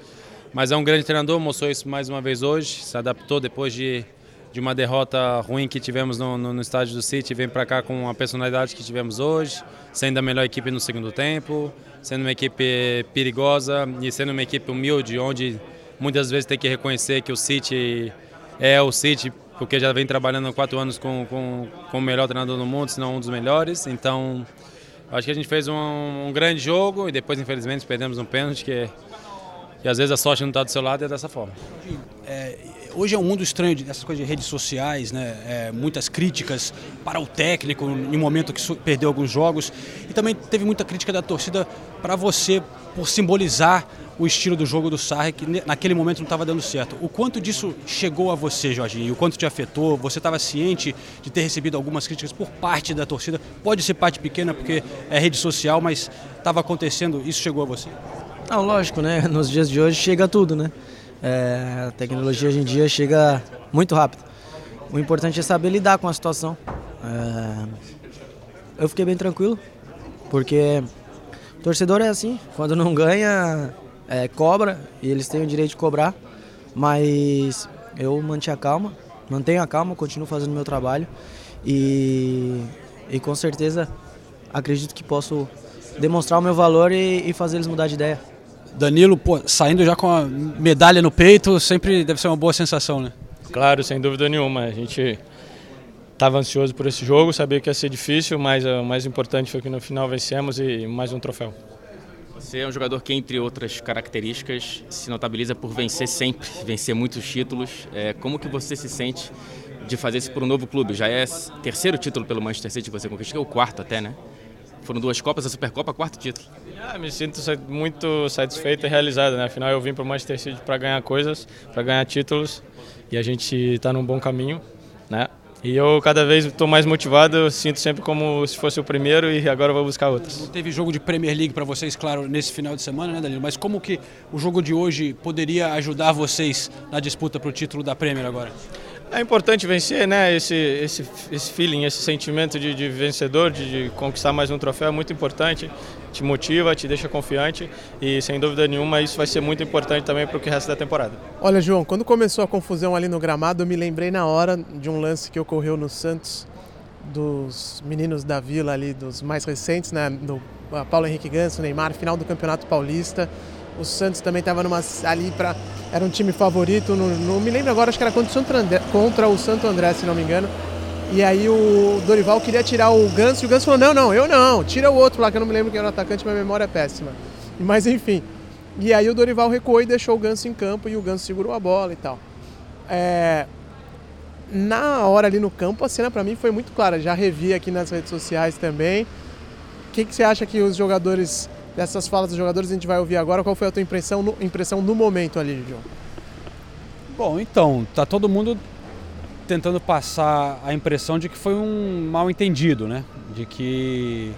Mas é um grande treinador, mostrou isso mais uma vez hoje, se adaptou depois de de uma derrota ruim que tivemos no, no, no estádio do City, vem para cá com a personalidade que tivemos hoje, sendo a melhor equipe no segundo tempo, sendo uma equipe perigosa e sendo uma equipe humilde, onde muitas vezes tem que reconhecer que o City é o City, porque já vem trabalhando há quatro anos com, com, com o melhor treinador do mundo, se não um dos melhores. Então, acho que a gente fez um, um grande jogo e depois, infelizmente, perdemos um pênalti que, que às vezes a sorte não está do seu lado e é dessa forma. É, hoje é um mundo estranho dessas coisas de redes sociais, né? É, muitas críticas para o técnico em momento que perdeu alguns jogos e também teve muita crítica da torcida para você por simbolizar o estilo do jogo do Sarri que naquele momento não estava dando certo. O quanto disso chegou a você, Jorginho? O quanto te afetou? Você estava ciente de ter recebido algumas críticas por parte da torcida? Pode ser parte pequena porque é rede social, mas estava acontecendo. Isso chegou a você? Não, lógico, né? Nos dias de hoje chega tudo, né? É, a tecnologia hoje em dia chega muito rápido. O importante é saber lidar com a situação. É, eu fiquei bem tranquilo, porque torcedor é assim, quando não ganha, é, cobra, e eles têm o direito de cobrar, mas eu mantinha a calma, mantenho a calma, continuo fazendo meu trabalho e, e com certeza acredito que posso demonstrar o meu valor e, e fazer eles mudar de ideia. Danilo, pô, saindo já com a medalha no peito, sempre deve ser uma boa sensação, né? Claro, sem dúvida nenhuma. A gente estava ansioso por esse jogo, sabia que ia ser difícil, mas o mais importante foi que no final vencemos e mais um troféu. Você é um jogador que, entre outras características, se notabiliza por vencer sempre, vencer muitos títulos. É, como que você se sente de fazer isso para um novo clube? Já é terceiro título pelo Manchester City que você conquistou, o quarto até, né? Foram duas Copas, a Supercopa, quarto título. Ah, me sinto muito satisfeito e realizado, né? Afinal, eu vim para o Manchester City para ganhar coisas, para ganhar títulos e a gente está num bom caminho, né? E eu cada vez estou mais motivado, eu sinto sempre como se fosse o primeiro e agora vou buscar outros. Não teve jogo de Premier League para vocês, claro, nesse final de semana, né, Danilo? Mas como que o jogo de hoje poderia ajudar vocês na disputa para o título da Premier agora? É importante vencer, né? Esse, esse, esse feeling, esse sentimento de, de vencedor, de, de, conquistar mais um troféu é muito importante. Te motiva, te deixa confiante e, sem dúvida nenhuma, isso vai ser muito importante também para o que resta da temporada. Olha, João, quando começou a confusão ali no gramado, eu me lembrei na hora de um lance que ocorreu no Santos, dos meninos da Vila ali, dos mais recentes, né? Do Paulo Henrique Ganso, Neymar, final do Campeonato Paulista. O Santos também estava ali para. Era um time favorito, não, não, me lembro agora, acho que era contra o, Santo André, contra o Santo André, se não me engano. E aí o Dorival queria tirar o Ganso e o Ganso falou: não, não, eu não, tira o outro lá, que eu não me lembro quem era o atacante, minha memória é péssima. Mas enfim. E aí o Dorival recuou e deixou o Ganso em campo e o Ganso segurou a bola e tal. É... Na hora ali no campo, a cena para mim foi muito clara. Já revi aqui nas redes sociais também. O que, que você acha que os jogadores dessas falas dos jogadores a gente vai ouvir agora. Qual foi a tua impressão no, impressão no momento ali, João? Bom, então, tá todo mundo tentando passar a impressão de que foi um mal entendido, né? De que.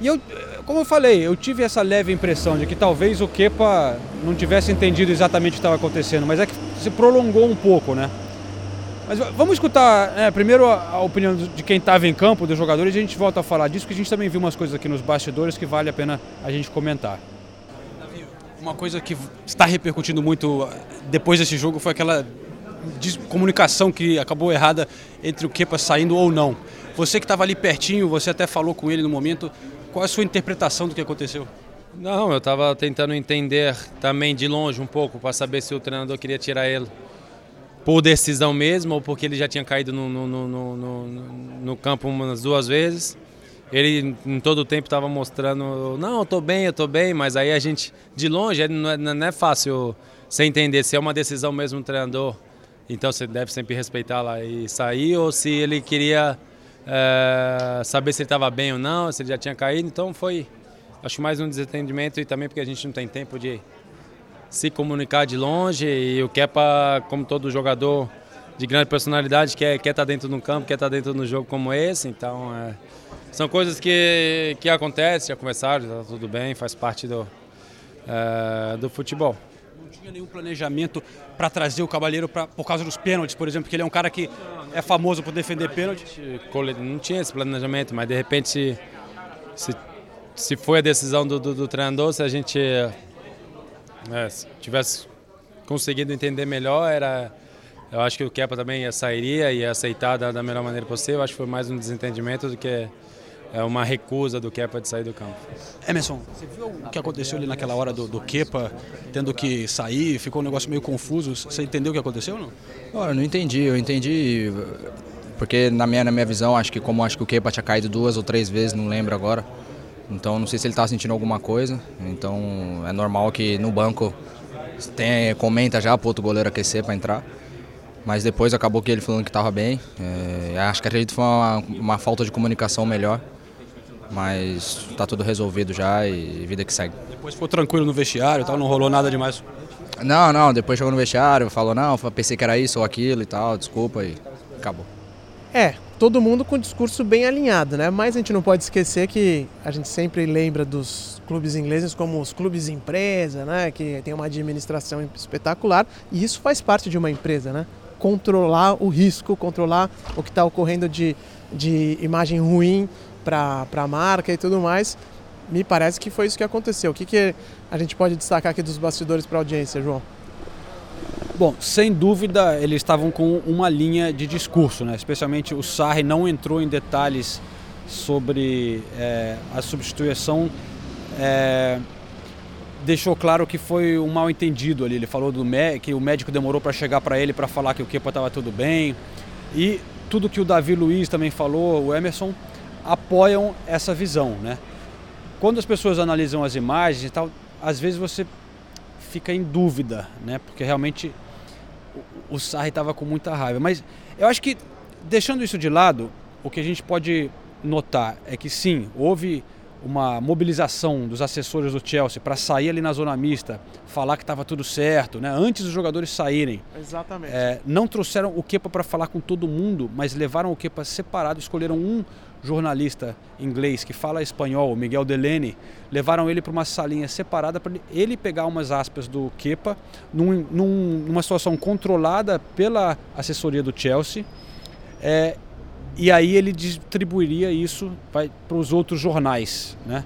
E eu, como eu falei, eu tive essa leve impressão de que talvez o Kepa não tivesse entendido exatamente o que estava acontecendo, mas é que se prolongou um pouco, né? Mas vamos escutar né, primeiro a, a, opinião de quem estava em campo, dos jogadores, e a gente volta a falar disso, porque a gente também viu umas coisas aqui nos bastidores que vale a pena a gente comentar. Uma coisa que está repercutindo muito depois desse jogo foi aquela comunicação que acabou errada entre o Kepa saindo ou não. Você que estava ali pertinho, você até falou com ele no momento, qual é a sua interpretação do que aconteceu? Não, eu estava tentando entender também de longe um pouco para saber se o treinador queria tirar ele por decisão mesmo ou porque ele já tinha caído no, no, no, no, no campo umas duas vezes. Ele em todo o tempo estava mostrando, não, eu tô bem, eu tô bem, mas aí a gente, de longe, não é, não é fácil você entender se é uma decisão mesmo do treinador, então você deve sempre respeitar lá e sair, ou se ele queria é, saber se ele estava bem ou não, se ele já tinha caído, então foi, acho mais um desentendimento e também porque a gente não tem tempo de se comunicar de longe e o Kepa, como todo jogador de grande personalidade, quer, quer estar tá dentro do campo, quer estar tá dentro de um jogo como esse. Então, é, são coisas que, que acontecem, já conversaram, está tudo bem, faz parte do, é, do futebol. Não tinha nenhum planejamento para trazer o Cavaleiro pra, por causa dos pênaltis, por exemplo, porque ele é um cara que é famoso por defender pênaltis? Não tinha esse planejamento, mas de repente se, se, se foi a decisão do, do, do treinador, se a gente é, se tivesse conseguido entender melhor, era Eu acho que o Kepa também sairia e ia aceitar da, da melhor maneira possível. Eu acho que foi mais um desentendimento do que é uma recusa do Kepa de sair do campo. Emerson, você viu o que aconteceu ali naquela hora do, do Kepa tendo que sair? Ficou um negócio meio confuso. Você entendeu o que aconteceu ou não? Olha, eu não entendi. Eu entendi porque na minha, na minha visão, acho que como acho que o Kepa tinha caído duas ou três vezes, não lembro agora. Então não sei se ele estava sentindo alguma coisa. Então é normal que no banco tem, comenta já para outro goleiro aquecer para entrar. Mas depois acabou que ele falando que estava bem. É, acho que acredito que foi uma, uma falta de comunicação melhor. Mas está tudo resolvido já e vida que segue. Depois ficou tranquilo no vestiário, tal, não rolou nada demais? Não, não, depois chegou no vestiário, falou, não, pensei que era isso ou aquilo e tal, desculpa e acabou. É, todo mundo com o discurso bem alinhado, né? Mas a gente não pode esquecer que a gente sempre lembra dos clubes ingleses como os clubes empresa, né? Que tem uma administração espetacular e isso faz parte de uma empresa, né? Controlar o risco, controlar o que está ocorrendo de, de imagem ruim para a marca e tudo mais. Me parece que foi isso que aconteceu. O que, que a gente pode destacar aqui dos bastidores para a audiência, João? Bom, sem dúvida eles estavam com uma linha de discurso, né? especialmente o Sarri não entrou em detalhes sobre é, a substituição. É, deixou claro que foi um mal entendido ali. Ele falou do que o médico demorou para chegar para ele para falar que o Kepa estava tudo bem. E tudo que o Davi Luiz também falou, o Emerson, apoiam essa visão. Né? Quando as pessoas analisam as imagens e tal, às vezes você fica em dúvida, né? porque realmente o Sarri estava com muita raiva. Mas eu acho que, deixando isso de lado, o que a gente pode notar é que sim, houve uma mobilização dos assessores do Chelsea para sair ali na zona mista, falar que estava tudo certo, né? antes dos jogadores saírem. Exatamente. É, não trouxeram o Kepa para falar com todo mundo, mas levaram o Kepa separado, escolheram um jornalista inglês que fala espanhol, Miguel Delene, levaram ele para uma salinha separada para ele pegar umas aspas do Kepa num, num, numa situação controlada pela assessoria do Chelsea. É, e aí ele distribuiria isso para os outros jornais, né?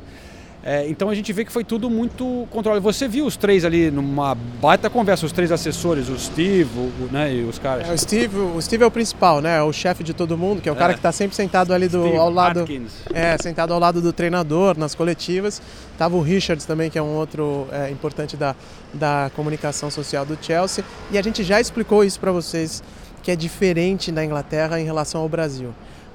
É, então a gente vê que foi tudo muito controlado. Você viu os três ali numa baita conversa, os três assessores, o Steve o, né, e os caras. É, o, Steve, o Steve é o principal, né? É o chefe de todo mundo, que é o é. cara que está sempre sentado ali do, ao lado. Atkins. É, sentado ao lado do treinador, nas coletivas. Tava o Richards também, que é um outro é, importante da, da comunicação social do Chelsea. E a gente já explicou isso para vocês, que é diferente na Inglaterra em relação ao Brasil.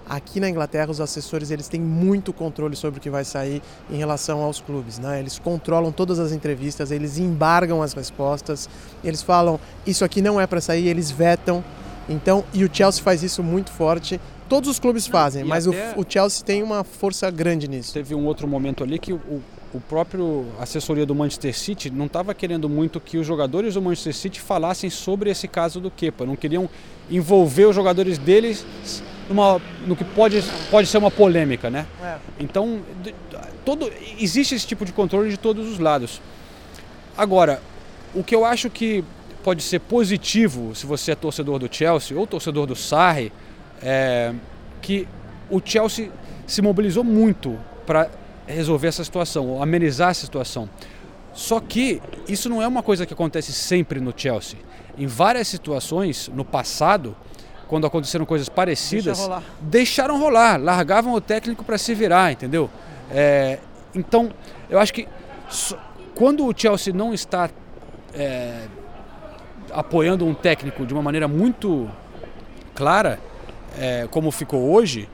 Aqui na Inglaterra, os assessores eles têm muito controle sobre o que vai sair em relação aos clubes. Né? Eles controlam todas as entrevistas, eles embargam as respostas, eles falam isso aqui não é para sair, eles vetam. Então, e o Chelsea faz isso muito forte. Todos os clubes fazem, mas até... o, o, Chelsea tem uma força grande nisso. Teve um outro momento ali que o, o próprio assessoria do Manchester City não estava querendo muito que os jogadores do Manchester City falassem sobre esse caso do Kepa. Não queriam envolver os jogadores deles numa, no que pode, pode ser uma polêmica, né? É. Então, todo, existe esse tipo de controle de todos os lados. Agora, o que eu acho que pode ser positivo se você é torcedor do Chelsea ou torcedor do Sarri, é que o Chelsea se mobilizou muito para resolver essa situação, amenizar essa situação. Só que isso não é uma coisa que acontece sempre no Chelsea. Em várias situações no passado, quando aconteceram coisas parecidas, Deixa rolar. deixaram rolar, largavam o técnico para se virar, entendeu? É, então, eu acho que quando o Chelsea não está é, apoiando um técnico de uma maneira muito clara, é, como ficou hoje,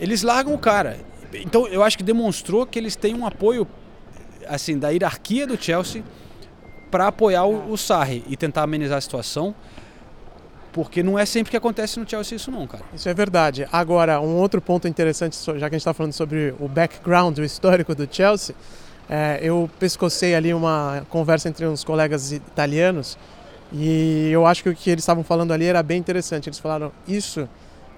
eles largam o cara. Então, eu acho que demonstrou que eles têm um apoio assim da hierarquia do Chelsea para apoiar o, o Sarri e tentar amenizar a situação. Porque não é sempre que acontece no Chelsea isso não, cara. Isso é verdade. Agora, um outro ponto interessante, já que a gente está falando sobre o background, o histórico do Chelsea, é, eu pescocei ali uma conversa entre uns colegas italianos e eu acho que o que eles estavam falando ali era bem interessante. Eles falaram, isso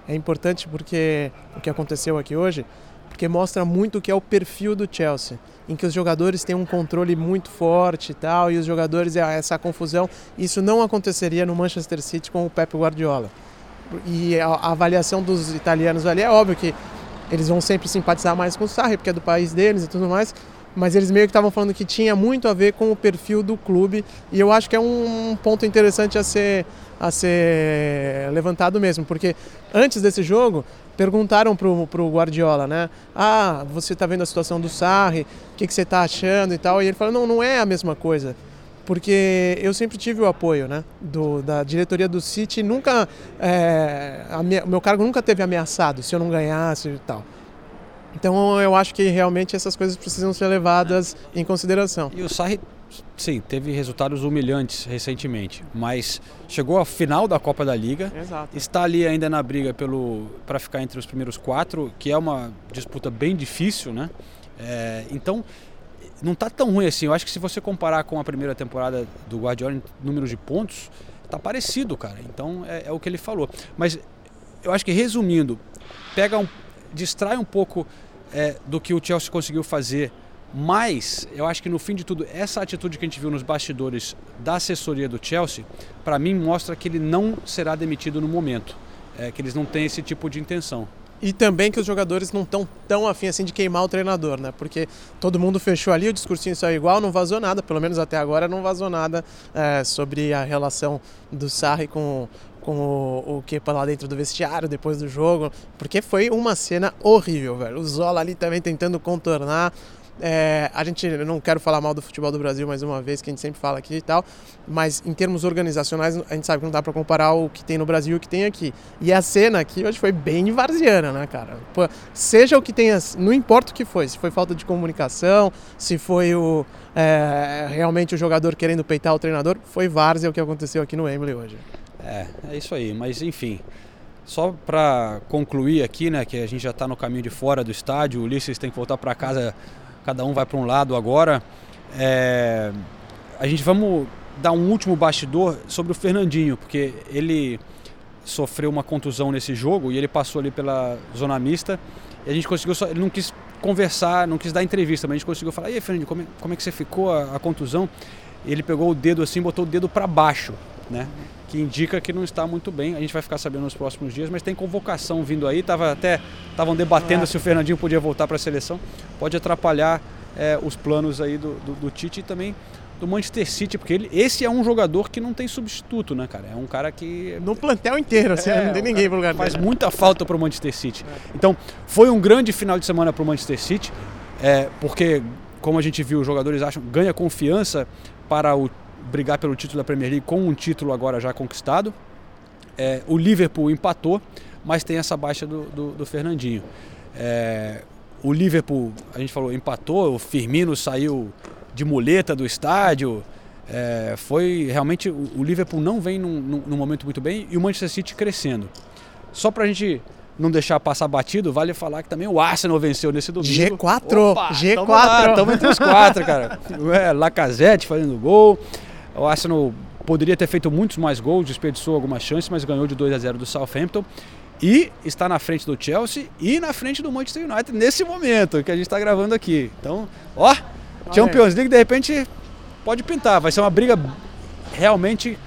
é importante porque o que aconteceu aqui hoje, porque mostra muito o que é o perfil do Chelsea em que os jogadores têm um controle muito forte e tal, e os jogadores, essa confusão, isso não aconteceria no Manchester City com o Pep Guardiola. E a, avaliação dos italianos ali é óbvio que eles vão sempre simpatizar mais com o Sarri, porque é do país deles e tudo mais, mas eles meio que estavam falando que tinha muito a ver com o perfil do clube e eu acho que é um ponto interessante a ser, a ser levantado mesmo, porque antes desse jogo perguntaram pro, pro Guardiola, né? Ah, você está vendo a situação do Sarri, o que, que você está achando e tal, e ele falou, não, não é a mesma coisa porque eu sempre tive o apoio né, do, da diretoria do City, nunca é, o meu cargo nunca teve ameaçado se eu não ganhasse e tal. Então eu acho que realmente essas coisas precisam ser levadas em consideração. E o Sarri, sim, teve resultados humilhantes recentemente, mas chegou à final da Copa da Liga, Exato. está ali ainda na briga pelo para ficar entre os primeiros quatro, que é uma disputa bem difícil, né? É, então não está tão ruim assim. Eu acho que se você comparar com a primeira temporada do Guardiola em números de pontos, tá parecido, cara. Então é, é, o que ele falou. Mas eu acho que resumindo, pega um, distrai um pouco é, do que o Chelsea conseguiu fazer. Mas eu acho que no fim de tudo, essa atitude que a gente viu nos bastidores da assessoria do Chelsea, para mim mostra que ele não será demitido no momento. É, que eles não têm esse tipo de intenção. E também que os jogadores não estão tão afim assim de queimar o treinador, né? Porque todo mundo fechou ali, o discursinho saiu igual, não vazou nada, pelo menos até agora não vazou nada é, sobre a relação do Sarri com, com o, o Kepa lá dentro do vestiário depois do jogo, porque foi uma cena horrível, velho. O Zola ali também tentando contornar. É, a gente eu não quero falar mal do futebol do Brasil mais uma vez, que a gente sempre fala aqui e tal, mas em termos organizacionais a gente sabe que não dá para comparar o que tem no Brasil e o que tem aqui. E a cena aqui hoje foi bem varziana, né, cara? Pô, seja o que tenha, não importa o que foi, se foi falta de comunicação, se foi o é, realmente o jogador querendo peitar o treinador, foi várzea o que aconteceu aqui no Wembley hoje. É, é isso aí, mas enfim. Só para concluir aqui, né, que a gente já está no caminho de fora do estádio, o Ulisses tem que voltar para casa cada um vai para um lado agora. É, a gente vamos dar um último bastidor sobre o Fernandinho, porque ele sofreu uma contusão nesse jogo e ele passou ali pela zona mista e a gente conseguiu só, ele não quis conversar, não quis dar entrevista, mas a gente conseguiu falar, e aí Fernandinho, como é, como é que você ficou a, a contusão? E ele pegou o dedo assim, botou o dedo para baixo, né? Que indica que não está muito bem. A gente vai ficar sabendo nos próximos dias, mas tem convocação vindo aí. Tava até estavam debatendo é. se o Fernandinho podia voltar para a seleção. Pode atrapalhar é, os planos aí do, do, do, Tite e também do Manchester City, porque ele, esse é um jogador que não tem substituto, né, cara? É um cara que. No plantel inteiro, assim, é, não tem ninguém pro lugar Faz dele. muita falta pro Manchester City. É. Então, foi um grande final de semana pro Manchester City, é, porque, como a gente viu, os jogadores acham, ganha confiança para o brigar pelo título da Premier League com um título agora já conquistado. É, o Liverpool empatou, mas tem essa baixa do, do, do Fernandinho. É, o Liverpool, a gente falou, empatou, o Firmino saiu de muleta do estádio. É, foi realmente o, o, Liverpool não vem num, num, num, momento muito bem e o Manchester City crescendo. Só para a gente não deixar passar batido, vale falar que também o Arsenal venceu nesse domingo. G4, Opa, G4. Estamos entre os quatro, cara. É, Lacazette fazendo gol. O Arsenal poderia ter feito muitos mais gols, desperdiçou algumas chances, mas ganhou de 2 a 0 do Southampton. E está na frente do Chelsea e na frente do Manchester United nesse momento que a gente está gravando aqui. Então, ó, Champions League de repente pode pintar. Vai ser uma briga realmente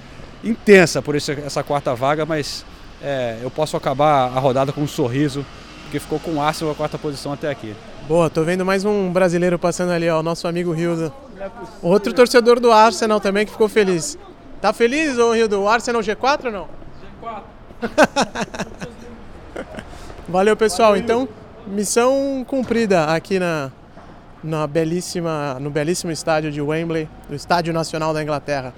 intensa por esse, essa quarta vaga, mas é, eu posso acabar a rodada com um sorriso, porque ficou com o Arsenal a quarta posição até aqui. Boa, tô vendo mais um brasileiro passando ali, ó, o nosso amigo Rildo. Outro torcedor do Arsenal também que ficou feliz. Tá feliz, ô Rildo? O Arsenal G4 ou não? G4. Valeu, pessoal. Valeu. Então, missão cumprida aqui na, na belíssima, no belíssimo estádio de Wembley, no Estádio Nacional da Inglaterra.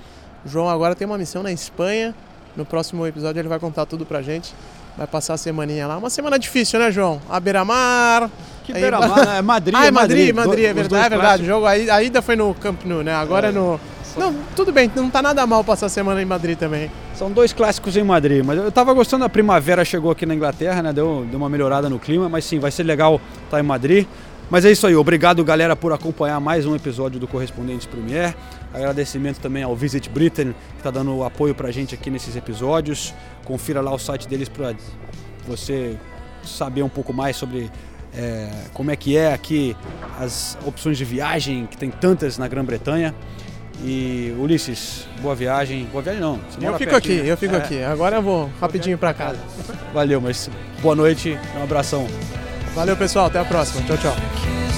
O João agora tem uma missão na Espanha. No próximo episódio ele vai contar tudo pra gente. Vai passar a semaninha lá. Uma semana difícil, né, João? A Beira-Mar. Que Beira-Mar? Né? É Madrid, ah, é Madrid, Madrid, Madrid é verdade. É verdade. O jogo, a ida foi no Camp Nou, né? Agora é, é no não, tudo bem, não tá nada mal passar a semana em Madrid também. São dois clássicos em Madrid, mas eu tava gostando da primavera, chegou aqui na Inglaterra, né? Deu, deu uma melhorada no clima, mas sim, vai ser legal estar tá em Madrid. Mas é isso aí, obrigado galera por acompanhar mais um episódio do Correspondentes Premier. Agradecimento também ao Visit Britain, que está dando apoio pra gente aqui nesses episódios. Confira lá o site deles para você saber um pouco mais sobre é, como é que é aqui as opções de viagem, que tem tantas na Grã-Bretanha. E Ulisses, boa viagem. Boa viagem não. eu fico aqui, né? eu fico é. aqui. Agora eu vou rapidinho para casa. Valeu, mas boa noite, um abração. Valeu pessoal, até a próxima. Tchau, tchau.